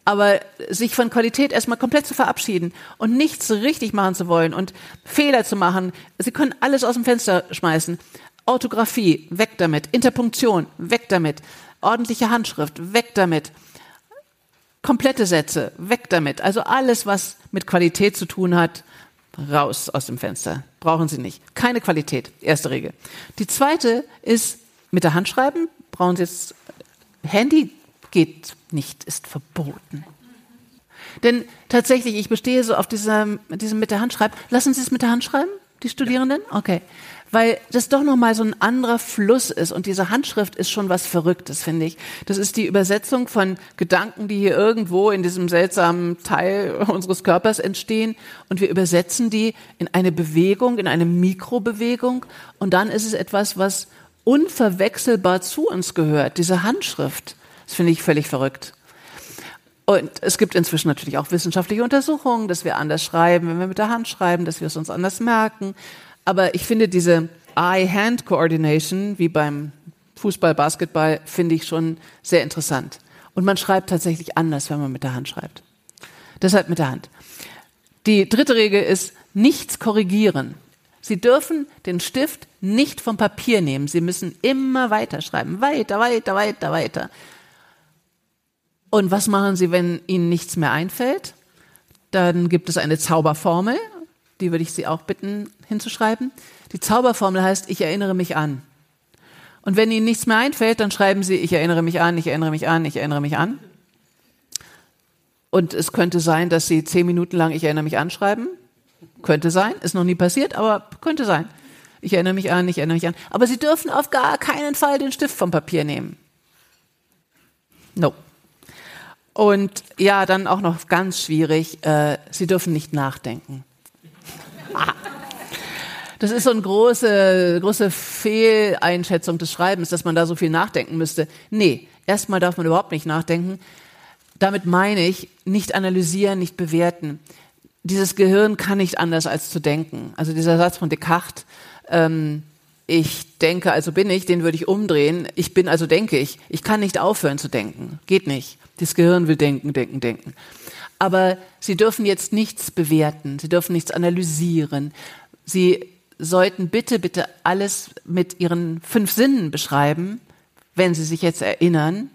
aber sich von Qualität erstmal komplett zu verabschieden und nichts richtig machen zu wollen und Fehler zu machen. Sie können alles aus dem Fenster schmeißen. Orthographie, weg damit. Interpunktion, weg damit. Ordentliche Handschrift, weg damit. Komplette Sätze, weg damit. Also alles, was mit Qualität zu tun hat, raus aus dem Fenster. Brauchen Sie nicht. Keine Qualität. Erste Regel. Die zweite ist mit der Hand schreiben. Brauchen Sie jetzt Handy geht nicht, ist verboten. Denn tatsächlich, ich bestehe so auf diesem, diesem mit der Hand schreiben. Lassen Sie es mit der Hand schreiben, die Studierenden? Okay. Weil das doch nochmal so ein anderer Fluss ist und diese Handschrift ist schon was Verrücktes, finde ich. Das ist die Übersetzung von Gedanken, die hier irgendwo in diesem seltsamen Teil unseres Körpers entstehen und wir übersetzen die in eine Bewegung, in eine Mikrobewegung und dann ist es etwas, was unverwechselbar zu uns gehört, diese Handschrift. Das finde ich völlig verrückt. Und es gibt inzwischen natürlich auch wissenschaftliche Untersuchungen, dass wir anders schreiben, wenn wir mit der Hand schreiben, dass wir es uns anders merken. Aber ich finde diese Eye-Hand-Coordination, wie beim Fußball, Basketball, finde ich schon sehr interessant. Und man schreibt tatsächlich anders, wenn man mit der Hand schreibt. Deshalb mit der Hand. Die dritte Regel ist, nichts korrigieren. Sie dürfen den Stift nicht vom Papier nehmen. Sie müssen immer weiter schreiben. Weiter, weiter, weiter, weiter. Und was machen Sie, wenn Ihnen nichts mehr einfällt? Dann gibt es eine Zauberformel, die würde ich Sie auch bitten hinzuschreiben. Die Zauberformel heißt, ich erinnere mich an. Und wenn Ihnen nichts mehr einfällt, dann schreiben Sie, ich erinnere mich an, ich erinnere mich an, ich erinnere mich an. Und es könnte sein, dass Sie zehn Minuten lang ich erinnere mich anschreiben. Könnte sein, ist noch nie passiert, aber könnte sein. Ich erinnere mich an, ich erinnere mich an. Aber Sie dürfen auf gar keinen Fall den Stift vom Papier nehmen. No. Und ja, dann auch noch ganz schwierig, äh, sie dürfen nicht nachdenken. Das ist so eine große, große Fehleinschätzung des Schreibens, dass man da so viel nachdenken müsste. Nee, erstmal darf man überhaupt nicht nachdenken. Damit meine ich, nicht analysieren, nicht bewerten. Dieses Gehirn kann nicht anders als zu denken. Also dieser Satz von Descartes, ähm, ich denke, also bin ich, den würde ich umdrehen. Ich bin, also denke ich. Ich kann nicht aufhören zu denken. Geht nicht. Das Gehirn will denken, denken, denken. Aber Sie dürfen jetzt nichts bewerten, Sie dürfen nichts analysieren. Sie sollten bitte, bitte alles mit Ihren fünf Sinnen beschreiben, wenn Sie sich jetzt erinnern.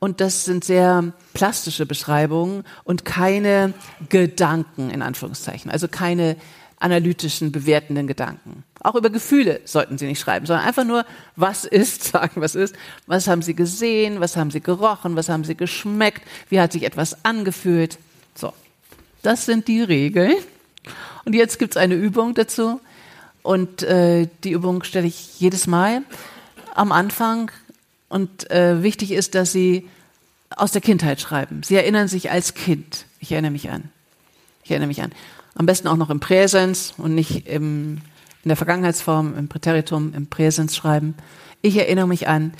Und das sind sehr plastische Beschreibungen und keine Gedanken in Anführungszeichen. Also keine analytischen, bewertenden Gedanken. Auch über Gefühle sollten Sie nicht schreiben, sondern einfach nur, was ist, sagen, was ist, was haben Sie gesehen, was haben Sie gerochen, was haben Sie geschmeckt, wie hat sich etwas angefühlt. So, das sind die Regeln. Und jetzt gibt's eine Übung dazu. Und äh, die Übung stelle ich jedes Mal am Anfang. Und äh, wichtig ist, dass Sie aus der Kindheit schreiben. Sie erinnern sich als Kind. Ich erinnere mich an. Ich erinnere mich an. Am besten auch noch im Präsens und nicht im, in der Vergangenheitsform, im Präteritum, im Präsens schreiben. Ich erinnere mich an.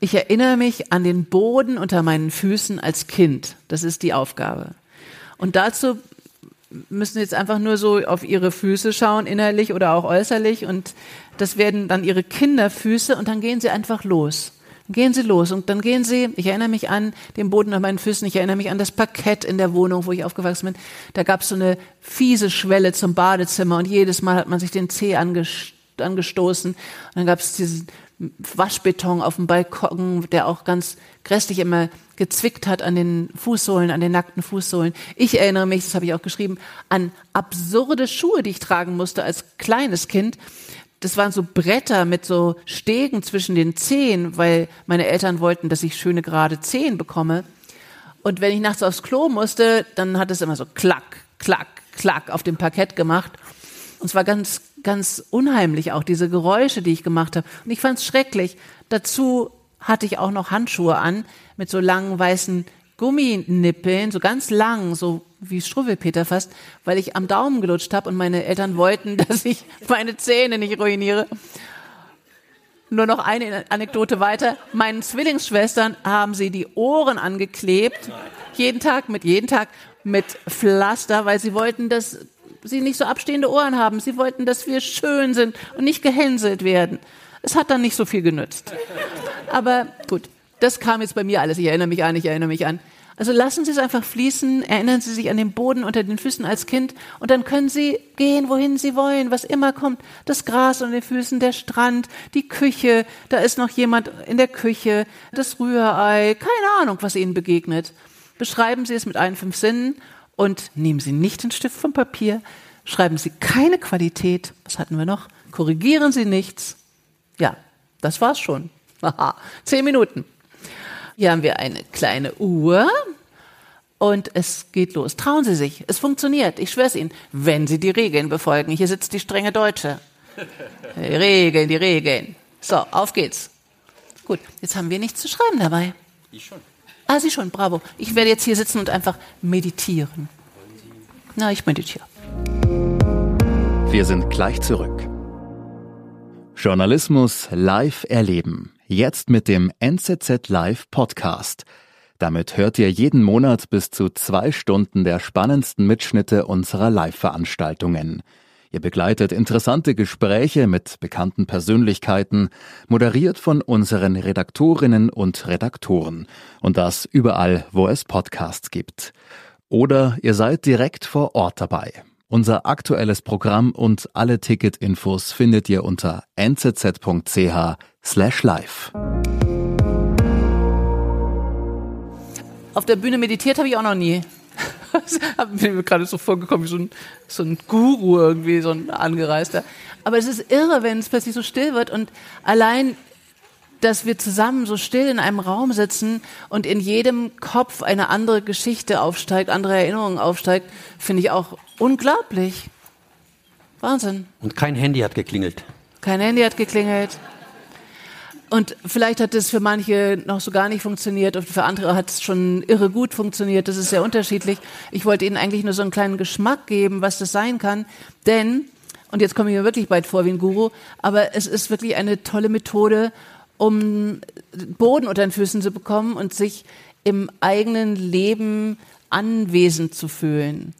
Ich erinnere mich an den Boden unter meinen Füßen als Kind. Das ist die Aufgabe. Und dazu müssen jetzt einfach nur so auf ihre Füße schauen, innerlich oder auch äußerlich. Und das werden dann ihre Kinderfüße und dann gehen sie einfach los. Dann gehen sie los und dann gehen sie, ich erinnere mich an den Boden an meinen Füßen, ich erinnere mich an das Parkett in der Wohnung, wo ich aufgewachsen bin. Da gab es so eine fiese Schwelle zum Badezimmer und jedes Mal hat man sich den Zeh angestoßen. Und dann gab es diesen Waschbeton auf dem Balkon, der auch ganz grässlich immer gezwickt hat an den Fußsohlen, an den nackten Fußsohlen. Ich erinnere mich, das habe ich auch geschrieben, an absurde Schuhe, die ich tragen musste als kleines Kind. Das waren so Bretter mit so Stegen zwischen den Zehen, weil meine Eltern wollten, dass ich schöne gerade Zehen bekomme. Und wenn ich nachts aufs Klo musste, dann hat es immer so klack, klack, klack auf dem Parkett gemacht. Und es war ganz, ganz unheimlich auch, diese Geräusche, die ich gemacht habe. Und ich fand es schrecklich. Dazu hatte ich auch noch Handschuhe an mit so langen weißen Gumminippeln, so ganz lang, so wie Struwwelpeter fast, weil ich am Daumen gelutscht habe und meine Eltern wollten, dass ich meine Zähne nicht ruiniere. Nur noch eine Anekdote weiter. Meinen Zwillingsschwestern haben sie die Ohren angeklebt, jeden Tag mit jeden Tag mit Pflaster, weil sie wollten, dass sie nicht so abstehende Ohren haben. Sie wollten, dass wir schön sind und nicht gehänselt werden. Es hat dann nicht so viel genützt. Aber gut, das kam jetzt bei mir alles. Ich erinnere mich an, ich erinnere mich an. Also lassen Sie es einfach fließen, erinnern Sie sich an den Boden unter den Füßen als Kind und dann können Sie gehen, wohin Sie wollen, was immer kommt. Das Gras unter den Füßen, der Strand, die Küche, da ist noch jemand in der Küche, das Rührei, keine Ahnung, was Ihnen begegnet. Beschreiben Sie es mit allen fünf Sinnen und nehmen Sie nicht den Stift vom Papier, schreiben Sie keine Qualität, was hatten wir noch? Korrigieren Sie nichts. Ja, das war's schon. Haha, zehn Minuten. Hier haben wir eine kleine Uhr und es geht los. Trauen Sie sich, es funktioniert, ich schwöre es Ihnen, wenn Sie die Regeln befolgen. Hier sitzt die strenge Deutsche. Die Regeln, die Regeln. So, auf geht's. Gut, jetzt haben wir nichts zu schreiben dabei. Ich schon. Ah, Sie schon, bravo. Ich werde jetzt hier sitzen und einfach meditieren. Na, ich meditiere. Wir sind gleich zurück. Journalismus live erleben. Jetzt mit dem NZZ Live Podcast. Damit hört ihr jeden Monat bis zu zwei Stunden der spannendsten Mitschnitte unserer Live-Veranstaltungen. Ihr begleitet interessante Gespräche mit bekannten Persönlichkeiten, moderiert von unseren Redaktorinnen und Redaktoren. Und das überall, wo es Podcasts gibt. Oder ihr seid direkt vor Ort dabei. Unser aktuelles Programm und alle Ticketinfos findet ihr unter nzz.ch live. Auf der Bühne meditiert habe ich auch noch nie. bin mir gerade so vorgekommen wie so ein, so ein Guru irgendwie, so ein Angereister. Aber es ist irre, wenn es plötzlich so still wird und allein dass wir zusammen so still in einem Raum sitzen und in jedem Kopf eine andere Geschichte aufsteigt, andere Erinnerungen aufsteigt, finde ich auch unglaublich. Wahnsinn. Und kein Handy hat geklingelt. Kein Handy hat geklingelt. Und vielleicht hat es für manche noch so gar nicht funktioniert und für andere hat es schon irre gut funktioniert. Das ist sehr unterschiedlich. Ich wollte Ihnen eigentlich nur so einen kleinen Geschmack geben, was das sein kann. Denn, und jetzt komme ich mir wirklich bald vor wie ein Guru, aber es ist wirklich eine tolle Methode, um Boden unter den Füßen zu bekommen und sich im eigenen Leben anwesend zu fühlen.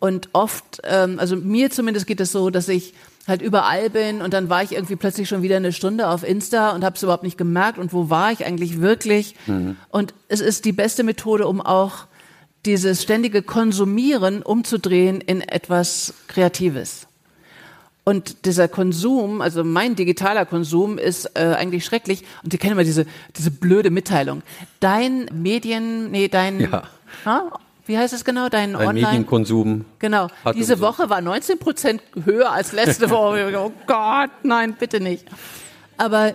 Und oft, ähm, also mir zumindest geht es so, dass ich halt überall bin und dann war ich irgendwie plötzlich schon wieder eine Stunde auf Insta und habe es überhaupt nicht gemerkt und wo war ich eigentlich wirklich. Mhm. Und es ist die beste Methode, um auch dieses ständige Konsumieren umzudrehen in etwas Kreatives. Und dieser Konsum, also mein digitaler Konsum ist äh, eigentlich schrecklich. Und Sie kennen immer diese, diese blöde Mitteilung. Dein Medien, nee, dein, ja. Ha? Wie heißt es genau, dein, Dein Online? Medienkonsum. Genau. Diese Woche war 19 Prozent höher als letzte Woche. oh Gott, nein, bitte nicht. Aber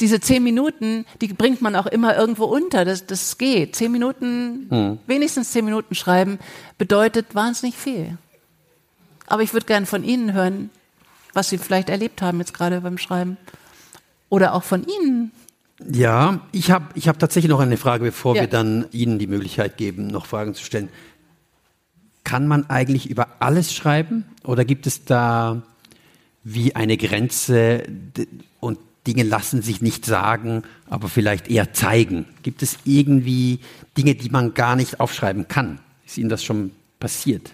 diese zehn Minuten, die bringt man auch immer irgendwo unter. Das, das geht. Zehn Minuten, Hm. wenigstens zehn Minuten schreiben, bedeutet wahnsinnig viel. Aber ich würde gern von Ihnen hören, was Sie vielleicht erlebt haben jetzt gerade beim Schreiben. Oder auch von Ihnen. Ja, ich habe ich hab tatsächlich noch eine Frage, bevor Ja. wir dann Ihnen die Möglichkeit geben, noch Fragen zu stellen. Kann man eigentlich über alles schreiben oder gibt es da wie eine Grenze und Dinge lassen sich nicht sagen, aber vielleicht eher zeigen? Gibt es irgendwie Dinge, die man gar nicht aufschreiben kann? Ist Ihnen das schon passiert?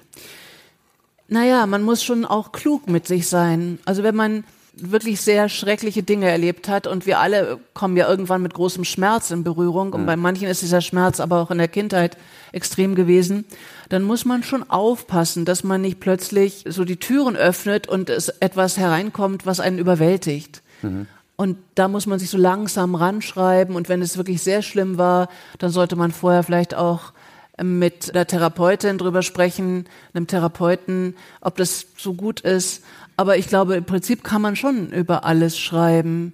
Naja, man muss schon auch klug mit sich sein. Also wenn man wirklich sehr schreckliche Dinge erlebt hat. Und wir alle kommen ja irgendwann mit großem Schmerz in Berührung. Und bei manchen ist dieser Schmerz aber auch in der Kindheit extrem gewesen, dann muss man schon aufpassen, dass man nicht plötzlich so die Türen öffnet und es etwas hereinkommt, was einen überwältigt. Und da muss man sich so langsam ranschreiben. Und wenn es wirklich sehr schlimm war, dann sollte man vorher vielleicht auch mit der Therapeutin drüber sprechen, einem Therapeuten, ob das so gut ist. Aber ich glaube, im Prinzip kann man schon über alles schreiben,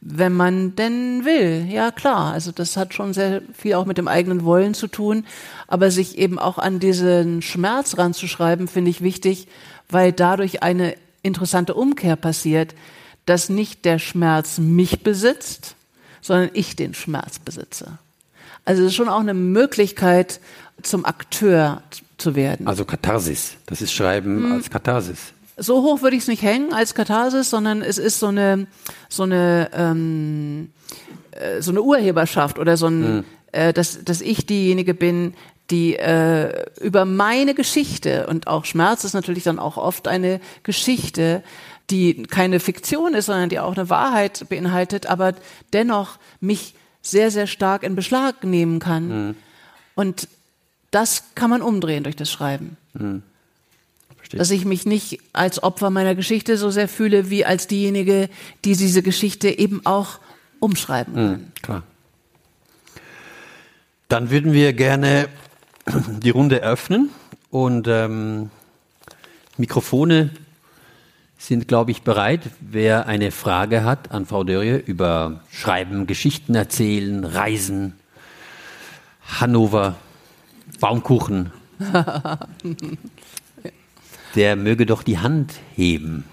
wenn man denn will. Ja, klar. Also das hat schon sehr viel auch mit dem eigenen Wollen zu tun. Aber sich eben auch an diesen Schmerz ranzuschreiben, finde ich wichtig, weil dadurch eine interessante Umkehr passiert, dass nicht der Schmerz mich besitzt, sondern ich den Schmerz besitze. Also es ist schon auch eine Möglichkeit, zum Akteur zu werden. Also Katharsis, das ist Schreiben als Katharsis. So hoch würde ich es nicht hängen als Katharsis, sondern es ist so eine so eine ähm, äh, so eine Urheberschaft oder so ein, äh, dass dass ich diejenige bin, die äh, über meine Geschichte und auch Schmerz ist natürlich dann auch oft eine Geschichte, die keine Fiktion ist, sondern die auch eine Wahrheit beinhaltet, aber dennoch mich sehr sehr stark in Beschlag nehmen kann. Und das kann man umdrehen durch das Schreiben. Verstehe. Dass ich mich nicht als Opfer meiner Geschichte so sehr fühle, wie als diejenige, die diese Geschichte eben auch umschreiben kann. Hm, klar. Dann würden wir gerne die Runde öffnen und ähm, Mikrofone sind, glaube ich, bereit. Wer eine Frage hat an Frau Dörrie über Schreiben, Geschichten erzählen, Reisen, Hannover, Baumkuchen, der möge doch die Hand heben.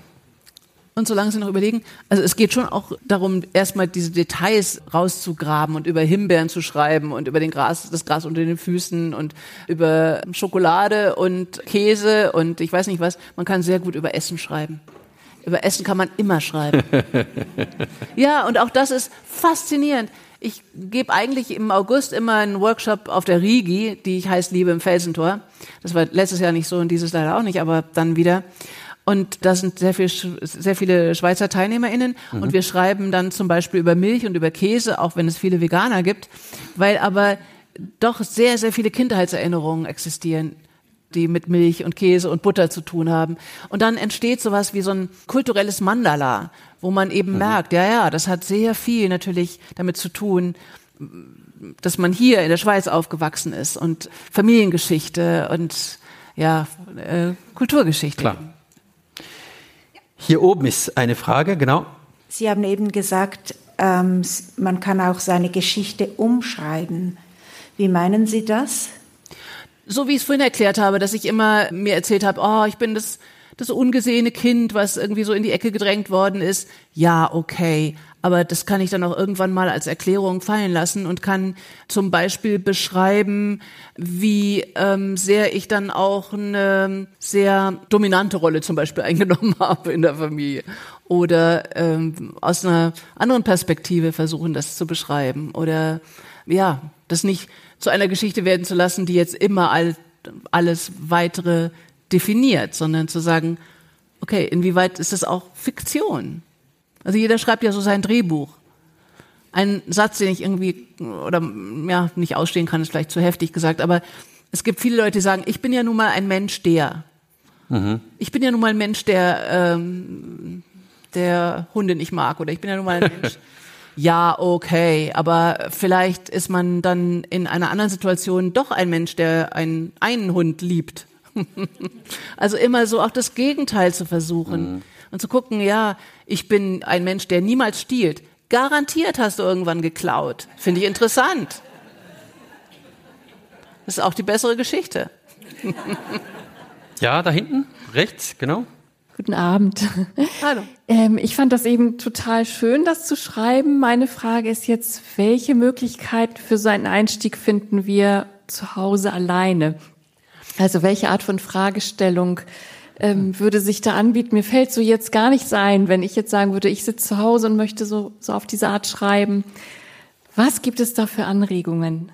Und solange Sie noch überlegen, also es geht schon auch darum, erstmal diese Details rauszugraben und über Himbeeren zu schreiben und über den Gras, das Gras unter den Füßen und über Schokolade und Käse und ich weiß nicht was. Man kann sehr gut über Essen schreiben. Über Essen kann man immer schreiben. ja, und auch das ist faszinierend. Ich gebe eigentlich im August immer einen Workshop auf der Rigi, die ich heißt Liebe im Felsentor. Das war letztes Jahr nicht so und dieses leider auch nicht, aber dann wieder. Und da sind sehr, viel, sehr viele Schweizer TeilnehmerInnen und wir schreiben dann zum Beispiel über Milch und über Käse, auch wenn es viele Veganer gibt, weil aber doch sehr, sehr viele Kindheitserinnerungen existieren, die mit Milch und Käse und Butter zu tun haben. Und dann entsteht sowas wie so ein kulturelles Mandala, wo man eben merkt, ja, ja, das hat sehr viel natürlich damit zu tun, dass man hier in der Schweiz aufgewachsen ist und Familiengeschichte und ja, äh, Kulturgeschichte. Klar. Hier oben ist eine Frage, genau. Sie haben eben gesagt, ähm, man kann auch seine Geschichte umschreiben. Wie meinen Sie das? So wie ich es vorhin erklärt habe, dass ich immer mir erzählt habe, oh, ich bin das, das ungesehene Kind, was irgendwie so in die Ecke gedrängt worden ist. Ja, okay. Aber das kann ich dann auch irgendwann mal als Erklärung fallen lassen und kann zum Beispiel beschreiben, wie ähm, sehr ich dann auch eine sehr dominante Rolle zum Beispiel eingenommen habe in der Familie. Oder ähm, aus einer anderen Perspektive versuchen, das zu beschreiben. Oder ja, das nicht zu einer Geschichte werden zu lassen, die jetzt immer all, alles weitere definiert, sondern zu sagen, okay, inwieweit ist das auch Fiktion? Also jeder schreibt ja so sein Drehbuch. Ein Satz, den ich irgendwie oder ja nicht ausstehen kann, ist vielleicht zu heftig gesagt, aber es gibt viele Leute, die sagen, ich bin ja nun mal ein Mensch, der. Ich bin ja nun mal ein Mensch, der ähm, der Hunde nicht mag oder ich bin ja nun mal ein Mensch, ja, okay, aber vielleicht ist man dann in einer anderen Situation doch ein Mensch, der einen, einen Hund liebt. also immer so auch das Gegenteil zu versuchen mhm. und zu gucken, ja, ich bin ein Mensch, der niemals stiehlt. Garantiert hast du irgendwann geklaut. Finde ich interessant. Das ist auch die bessere Geschichte. ja, da hinten, rechts, genau. Guten Abend. Hallo. Ähm, ich fand das eben total schön, das zu schreiben. Meine Frage ist jetzt, welche Möglichkeit für so einen Einstieg finden wir zu Hause alleine? Also welche Art von Fragestellung ähm, würde sich da anbieten? Mir fällt so jetzt gar nichts ein, wenn ich jetzt sagen würde, ich sitze zu Hause und möchte so, so auf diese Art schreiben. Was gibt es da für Anregungen?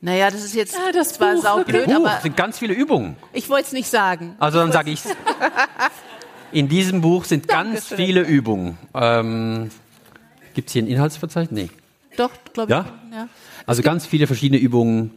Naja, das ist jetzt ah, das zwar saublöd, Buch, aber sind ganz viele Übungen. Ich wollte es nicht sagen. Also dann sage ich's. In diesem Buch sind ganz Dankeschön. viele Übungen. Ähm, Gibt es hier ein Inhaltsverzeichnis? Nee. Doch, glaube ja? ich. Ja. Also ganz viele verschiedene Übungen,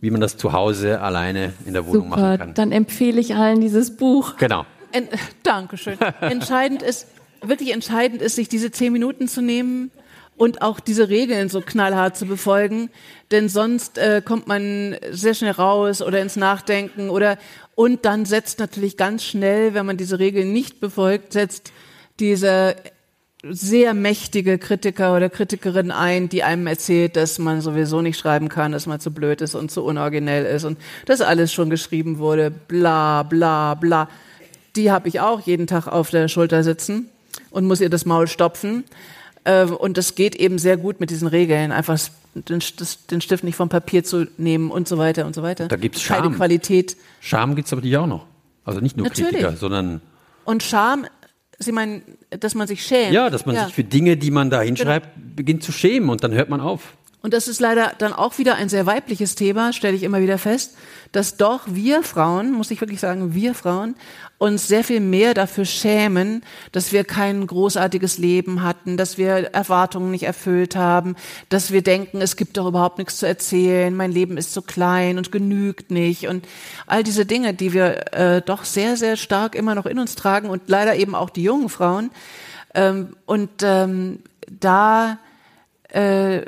wie man das zu Hause alleine in der Wohnung Super, machen kann. Dann empfehle ich allen dieses Buch. Genau. En Dankeschön. entscheidend ist, wirklich entscheidend ist, sich diese zehn Minuten zu nehmen und auch diese Regeln so knallhart zu befolgen, denn sonst äh, kommt man sehr schnell raus oder ins Nachdenken oder und dann setzt natürlich ganz schnell, wenn man diese Regeln nicht befolgt, setzt diese sehr mächtige Kritiker oder Kritikerin ein, die einem erzählt, dass man sowieso nicht schreiben kann, dass man zu blöd ist und zu unoriginell ist und dass alles schon geschrieben wurde, bla bla bla. Die habe ich auch jeden Tag auf der Schulter sitzen und muss ihr das Maul stopfen. Ähm, und das geht eben sehr gut mit diesen Regeln, einfach den, Stift nicht vom Papier zu nehmen und so weiter und so weiter. Da gibt es Scham. Keine Qualität. Scham gibt es aber die auch noch. Also nicht nur Natürlich. Kritiker, sondern. Und Scham, Sie meinen, dass man sich schämt? Ja, dass man ja. sich für Dinge, die man da hinschreibt, genau. beginnt zu schämen und dann hört man auf. Und das ist leider dann auch wieder ein sehr weibliches Thema, stelle ich immer wieder fest, dass doch wir Frauen, muss ich wirklich sagen, wir Frauen, uns sehr viel mehr dafür schämen, dass wir kein großartiges Leben hatten, dass wir Erwartungen nicht erfüllt haben, dass wir denken, es gibt doch überhaupt nichts zu erzählen, mein Leben ist zu klein und genügt nicht und all diese Dinge, die wir äh, doch sehr, sehr stark immer noch in uns tragen und leider eben auch die jungen Frauen. Ähm, und ähm, da äh,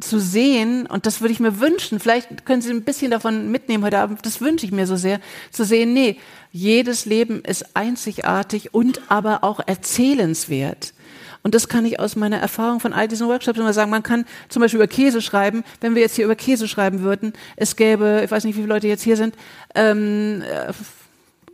zu sehen, und das würde ich mir wünschen, vielleicht können Sie ein bisschen davon mitnehmen heute Abend, das wünsche ich mir so sehr, zu sehen, nee, jedes Leben ist einzigartig und aber auch erzählenswert. Und das kann ich aus meiner Erfahrung von all diesen Workshops immer sagen. Man kann zum Beispiel über Käse schreiben. Wenn wir jetzt hier über Käse schreiben würden, es gäbe, ich weiß nicht, wie viele Leute jetzt hier sind, ähm,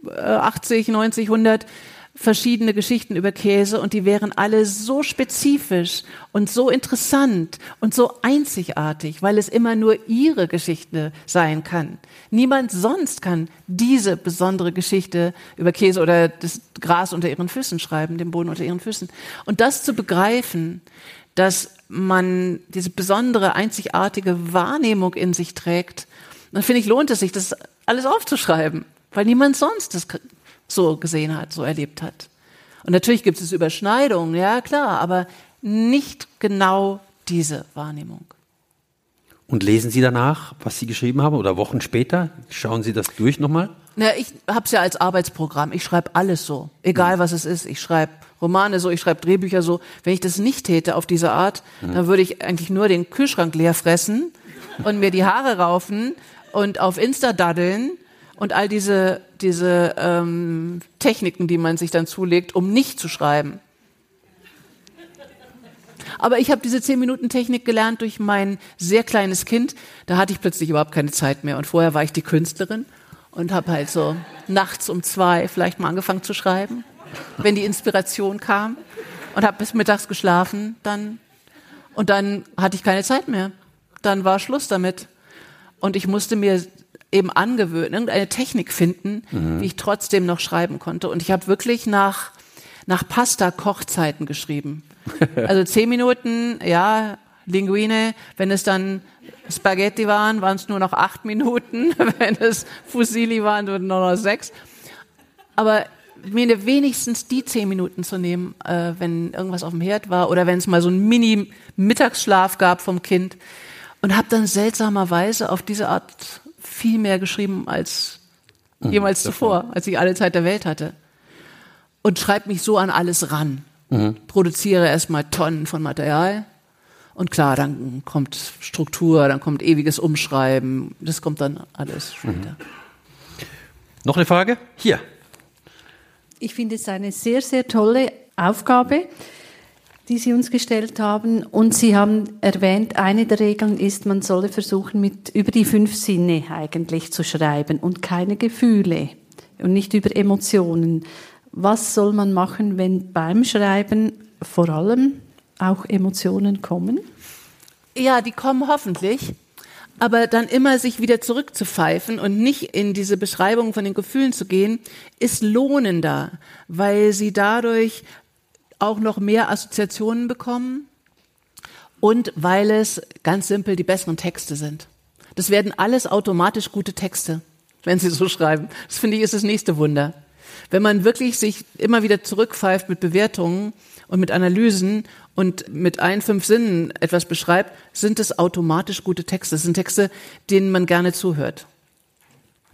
80, 90, 100 verschiedene Geschichten über Käse und die wären alle so spezifisch und so interessant und so einzigartig, weil es immer nur ihre Geschichte sein kann. Niemand sonst kann diese besondere Geschichte über Käse oder das Gras unter ihren Füßen schreiben, den Boden unter ihren Füßen. Und das zu begreifen, dass man diese besondere, einzigartige Wahrnehmung in sich trägt, dann finde ich, lohnt es sich, das alles aufzuschreiben, weil niemand sonst das so gesehen hat, so erlebt hat. Und natürlich gibt es Überschneidungen, ja klar, aber nicht genau diese Wahrnehmung. Und lesen Sie danach, was Sie geschrieben haben oder Wochen später? Schauen Sie das durch nochmal? Na, ich habe es ja als Arbeitsprogramm. Ich schreibe alles so, egal was es ist. Ich schreibe Romane so, ich schreibe Drehbücher so. Wenn ich das nicht täte auf diese Art, mhm. dann würde ich eigentlich nur den Kühlschrank leer fressen und mir die Haare raufen und auf Insta daddeln und all diese, diese ähm, Techniken, die man sich dann zulegt, um nicht zu schreiben. Aber ich habe diese 10-Minuten-Technik gelernt durch mein sehr kleines Kind. Da hatte ich plötzlich überhaupt keine Zeit mehr. Und vorher war ich die Künstlerin und habe halt so nachts um zwei vielleicht mal angefangen zu schreiben, wenn die Inspiration kam. Und habe bis mittags geschlafen dann. Und dann hatte ich keine Zeit mehr. Dann war Schluss damit. Und ich musste mir eben angewöhnen, irgendeine Technik finden, mhm. wie ich trotzdem noch schreiben konnte. Und ich habe wirklich nach, nach Pasta-Kochzeiten geschrieben. Also zehn Minuten, ja, Linguine, wenn es dann Spaghetti waren, waren es nur noch acht Minuten, wenn es Fusilli waren, nur noch sechs. Aber mir wenigstens die zehn Minuten zu nehmen, äh, wenn irgendwas auf dem Herd war oder wenn es mal so einen Mini-Mittagsschlaf gab vom Kind. Und habe dann seltsamerweise auf diese Art viel mehr geschrieben als mhm, jemals zuvor, als ich alle Zeit der Welt hatte. Und schreibe mich so an alles ran. Mhm. Produziere erstmal Tonnen von Material, Und klar, dann kommt Struktur, dann kommt ewiges Umschreiben. Das kommt dann alles später. Noch eine Frage? Hier. Ich finde es eine sehr, sehr tolle Aufgabe, die Sie uns gestellt haben. Und Sie haben erwähnt, eine der Regeln ist, man solle versuchen, mit über die fünf Sinne eigentlich zu schreiben und keine Gefühle und nicht über Emotionen. Was soll man machen, wenn beim Schreiben vor allem auch Emotionen kommen? Ja, die kommen hoffentlich. Aber dann immer sich wieder zurückzupfeifen und nicht in diese Beschreibung von den Gefühlen zu gehen, ist lohnender, weil sie dadurch auch noch mehr Assoziationen bekommen und weil es ganz simpel die besseren Texte sind. Das werden alles automatisch gute Texte, wenn sie so schreiben. Das finde ich ist das nächste Wunder. Wenn man wirklich sich immer wieder zurückpfeift mit Bewertungen und mit Analysen und mit ein, fünf Sinnen etwas beschreibt, sind es automatisch gute Texte. Das sind Texte, denen man gerne zuhört.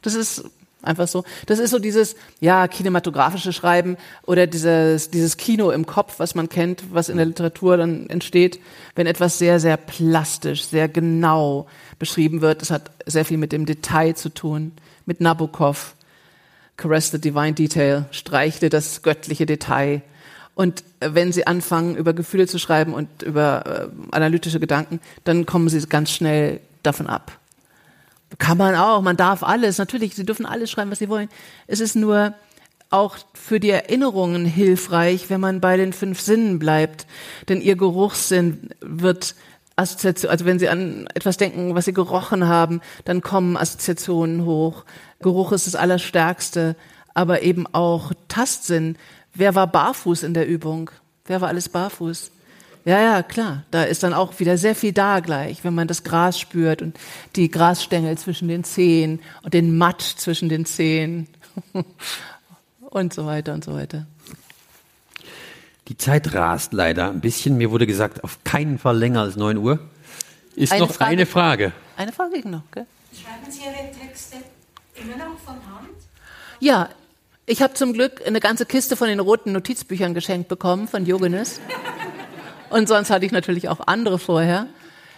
Das ist einfach so. Das ist so dieses, ja, kinematografische Schreiben oder dieses, dieses Kino im Kopf, was man kennt, was in der Literatur dann entsteht, wenn etwas sehr, sehr plastisch, sehr genau beschrieben wird. Das hat sehr viel mit dem Detail zu tun, mit Nabokov. Caress the divine detail, streichle das göttliche Detail. Und wenn sie anfangen, über Gefühle zu schreiben und über äh, analytische Gedanken, dann kommen sie ganz schnell davon ab. Kann man auch, man darf alles, natürlich, sie dürfen alles schreiben, was sie wollen. Es ist nur auch für die Erinnerungen hilfreich, wenn man bei den fünf Sinnen bleibt. Denn ihr Geruchssinn wird Assoziation, also wenn Sie an etwas denken, was Sie gerochen haben, dann kommen Assoziationen hoch. Geruch ist das Allerstärkste, aber eben auch Tastsinn. Wer war barfuß in der Übung? Wer war alles barfuß? Ja, ja, klar. Da ist dann auch wieder sehr viel da gleich, wenn man das Gras spürt und die Grasstängel zwischen den Zehen und den Matt zwischen den Zehen und so weiter und so weiter. Die Zeit rast leider ein bisschen. Mir wurde gesagt, auf keinen Fall länger als 9 Uhr. Ist Eine noch Frage? eine Frage. Eine Frage noch, gell? Schreiben Sie Ihre Texte immer noch von Hand? Ja, ich habe zum Glück eine ganze Kiste von den roten Notizbüchern geschenkt bekommen von Diogenes. Und sonst hatte ich natürlich auch andere vorher.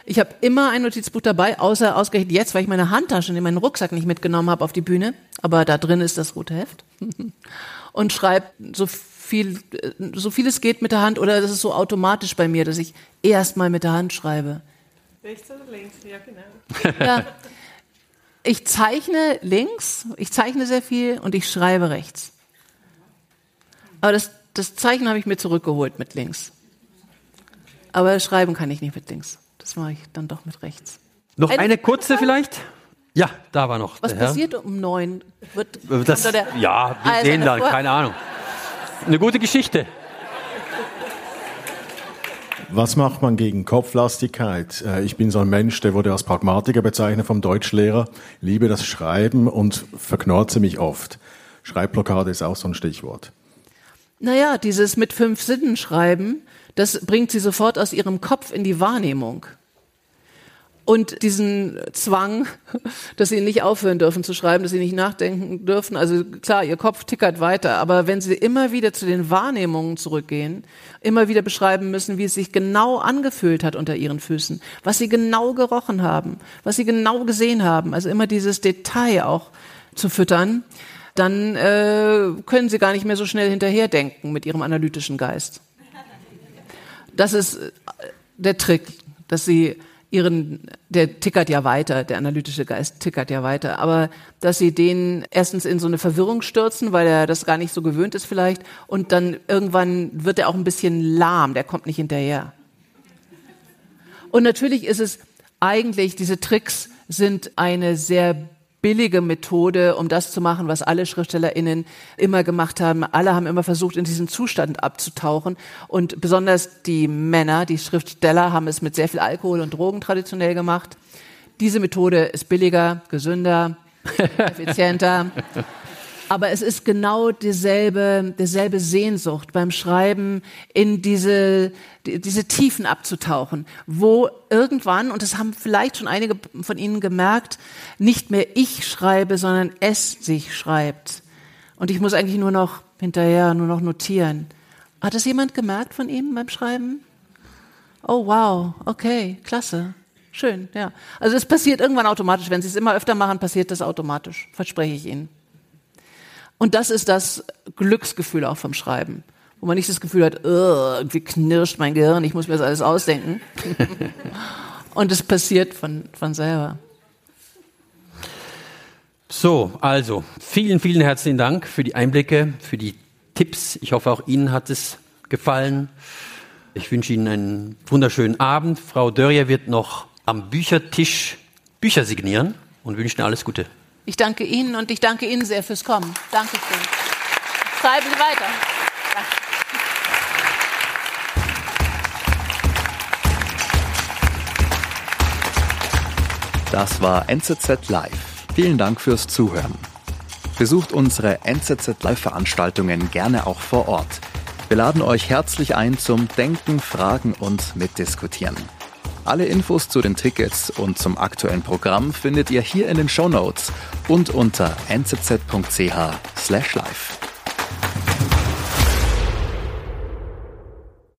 Ich habe immer ein Notizbuch dabei, außer ausgerechnet jetzt, weil ich meine Handtasche in meinen Rucksack nicht mitgenommen habe auf die Bühne. Aber da drin ist das rote Heft. Und schreibe so viel, so viel es geht mit der Hand oder das ist so automatisch bei mir, dass ich erst mal mit der Hand schreibe. Rechts oder links? Ja, genau. Ja. Ich zeichne links, ich zeichne sehr viel und ich schreibe rechts. Aber das, das Zeichnen habe ich mir zurückgeholt mit links. Aber schreiben kann ich nicht mit links. Das mache ich dann doch mit rechts. Noch Eine eine kurze vielleicht? Ja, da war noch Was der Herr. passiert um neun? Wird, Das, da der- ja, wir ist sehen einer da, vor- keine Ahnung. Eine gute Geschichte. Was macht man gegen Kopflastigkeit? Äh, Ich bin so ein Mensch, der wurde als Pragmatiker bezeichnet vom Deutschlehrer, liebe das Schreiben und verknorze mich oft. Schreibblockade ist auch so ein Stichwort. Naja, dieses mit fünf Sinnen schreiben, das bringt sie sofort aus ihrem Kopf in die Wahrnehmung. Und diesen Zwang, dass sie nicht aufhören dürfen zu schreiben, dass sie nicht nachdenken dürfen. Also klar, ihr Kopf tickert weiter, aber wenn sie immer wieder zu den Wahrnehmungen zurückgehen, immer wieder beschreiben müssen, wie es sich genau angefühlt hat unter ihren Füßen, was sie genau gerochen haben, was sie genau gesehen haben, also immer dieses Detail auch zu füttern, dann äh, können sie gar nicht mehr so schnell hinterherdenken mit ihrem analytischen Geist. Das ist äh, der Trick, dass sie ihren, der tickert ja weiter, der analytische Geist tickert ja weiter, aber dass sie den erstens in so eine Verwirrung stürzen, weil er das gar nicht so gewöhnt ist vielleicht, und dann irgendwann wird er auch ein bisschen lahm, der kommt nicht hinterher. Und natürlich ist es eigentlich, diese Tricks sind eine sehr billige Methode, um das zu machen, was alle SchriftstellerInnen immer gemacht haben. Alle haben immer versucht, in diesen Zustand abzutauchen. Und besonders die Männer, die Schriftsteller, haben es mit sehr viel Alkohol und Drogen traditionell gemacht. Diese Methode ist billiger, gesünder, effizienter. Aber es ist genau dieselbe, dieselbe Sehnsucht beim Schreiben, in diese, die, diese Tiefen abzutauchen, wo irgendwann, und das haben vielleicht schon einige von Ihnen gemerkt, nicht mehr ich schreibe, sondern es sich schreibt. Und ich muss eigentlich nur noch hinterher, nur noch notieren. Hat das jemand gemerkt von Ihnen beim Schreiben? Oh wow, okay, klasse. Schön, ja. Also es passiert irgendwann automatisch. Wenn Sie es immer öfter machen, passiert das automatisch. Verspreche ich Ihnen. Und das ist das Glücksgefühl auch vom Schreiben. Wo man nicht das Gefühl hat, irgendwie knirscht mein Gehirn, ich muss mir das alles ausdenken. Und es passiert von, von selber. So, also vielen, vielen herzlichen Dank für die Einblicke, für die Tipps. Ich hoffe, auch Ihnen hat es gefallen. Ich wünsche Ihnen einen wunderschönen Abend. Frau Dörrier wird noch am Büchertisch Bücher signieren und wünsche Ihnen alles Gute. Ich danke Ihnen und ich danke Ihnen sehr fürs Kommen. Dankeschön. Schreiben Sie weiter. Das war NZZ Live. Vielen Dank fürs Zuhören. Besucht unsere NZZ Live-Veranstaltungen gerne auch vor Ort. Wir laden euch herzlich ein zum Denken, Fragen und Mitdiskutieren. Alle Infos zu den Tickets und zum aktuellen Programm findet ihr hier in den Show Notes und unter nzz.ch/live.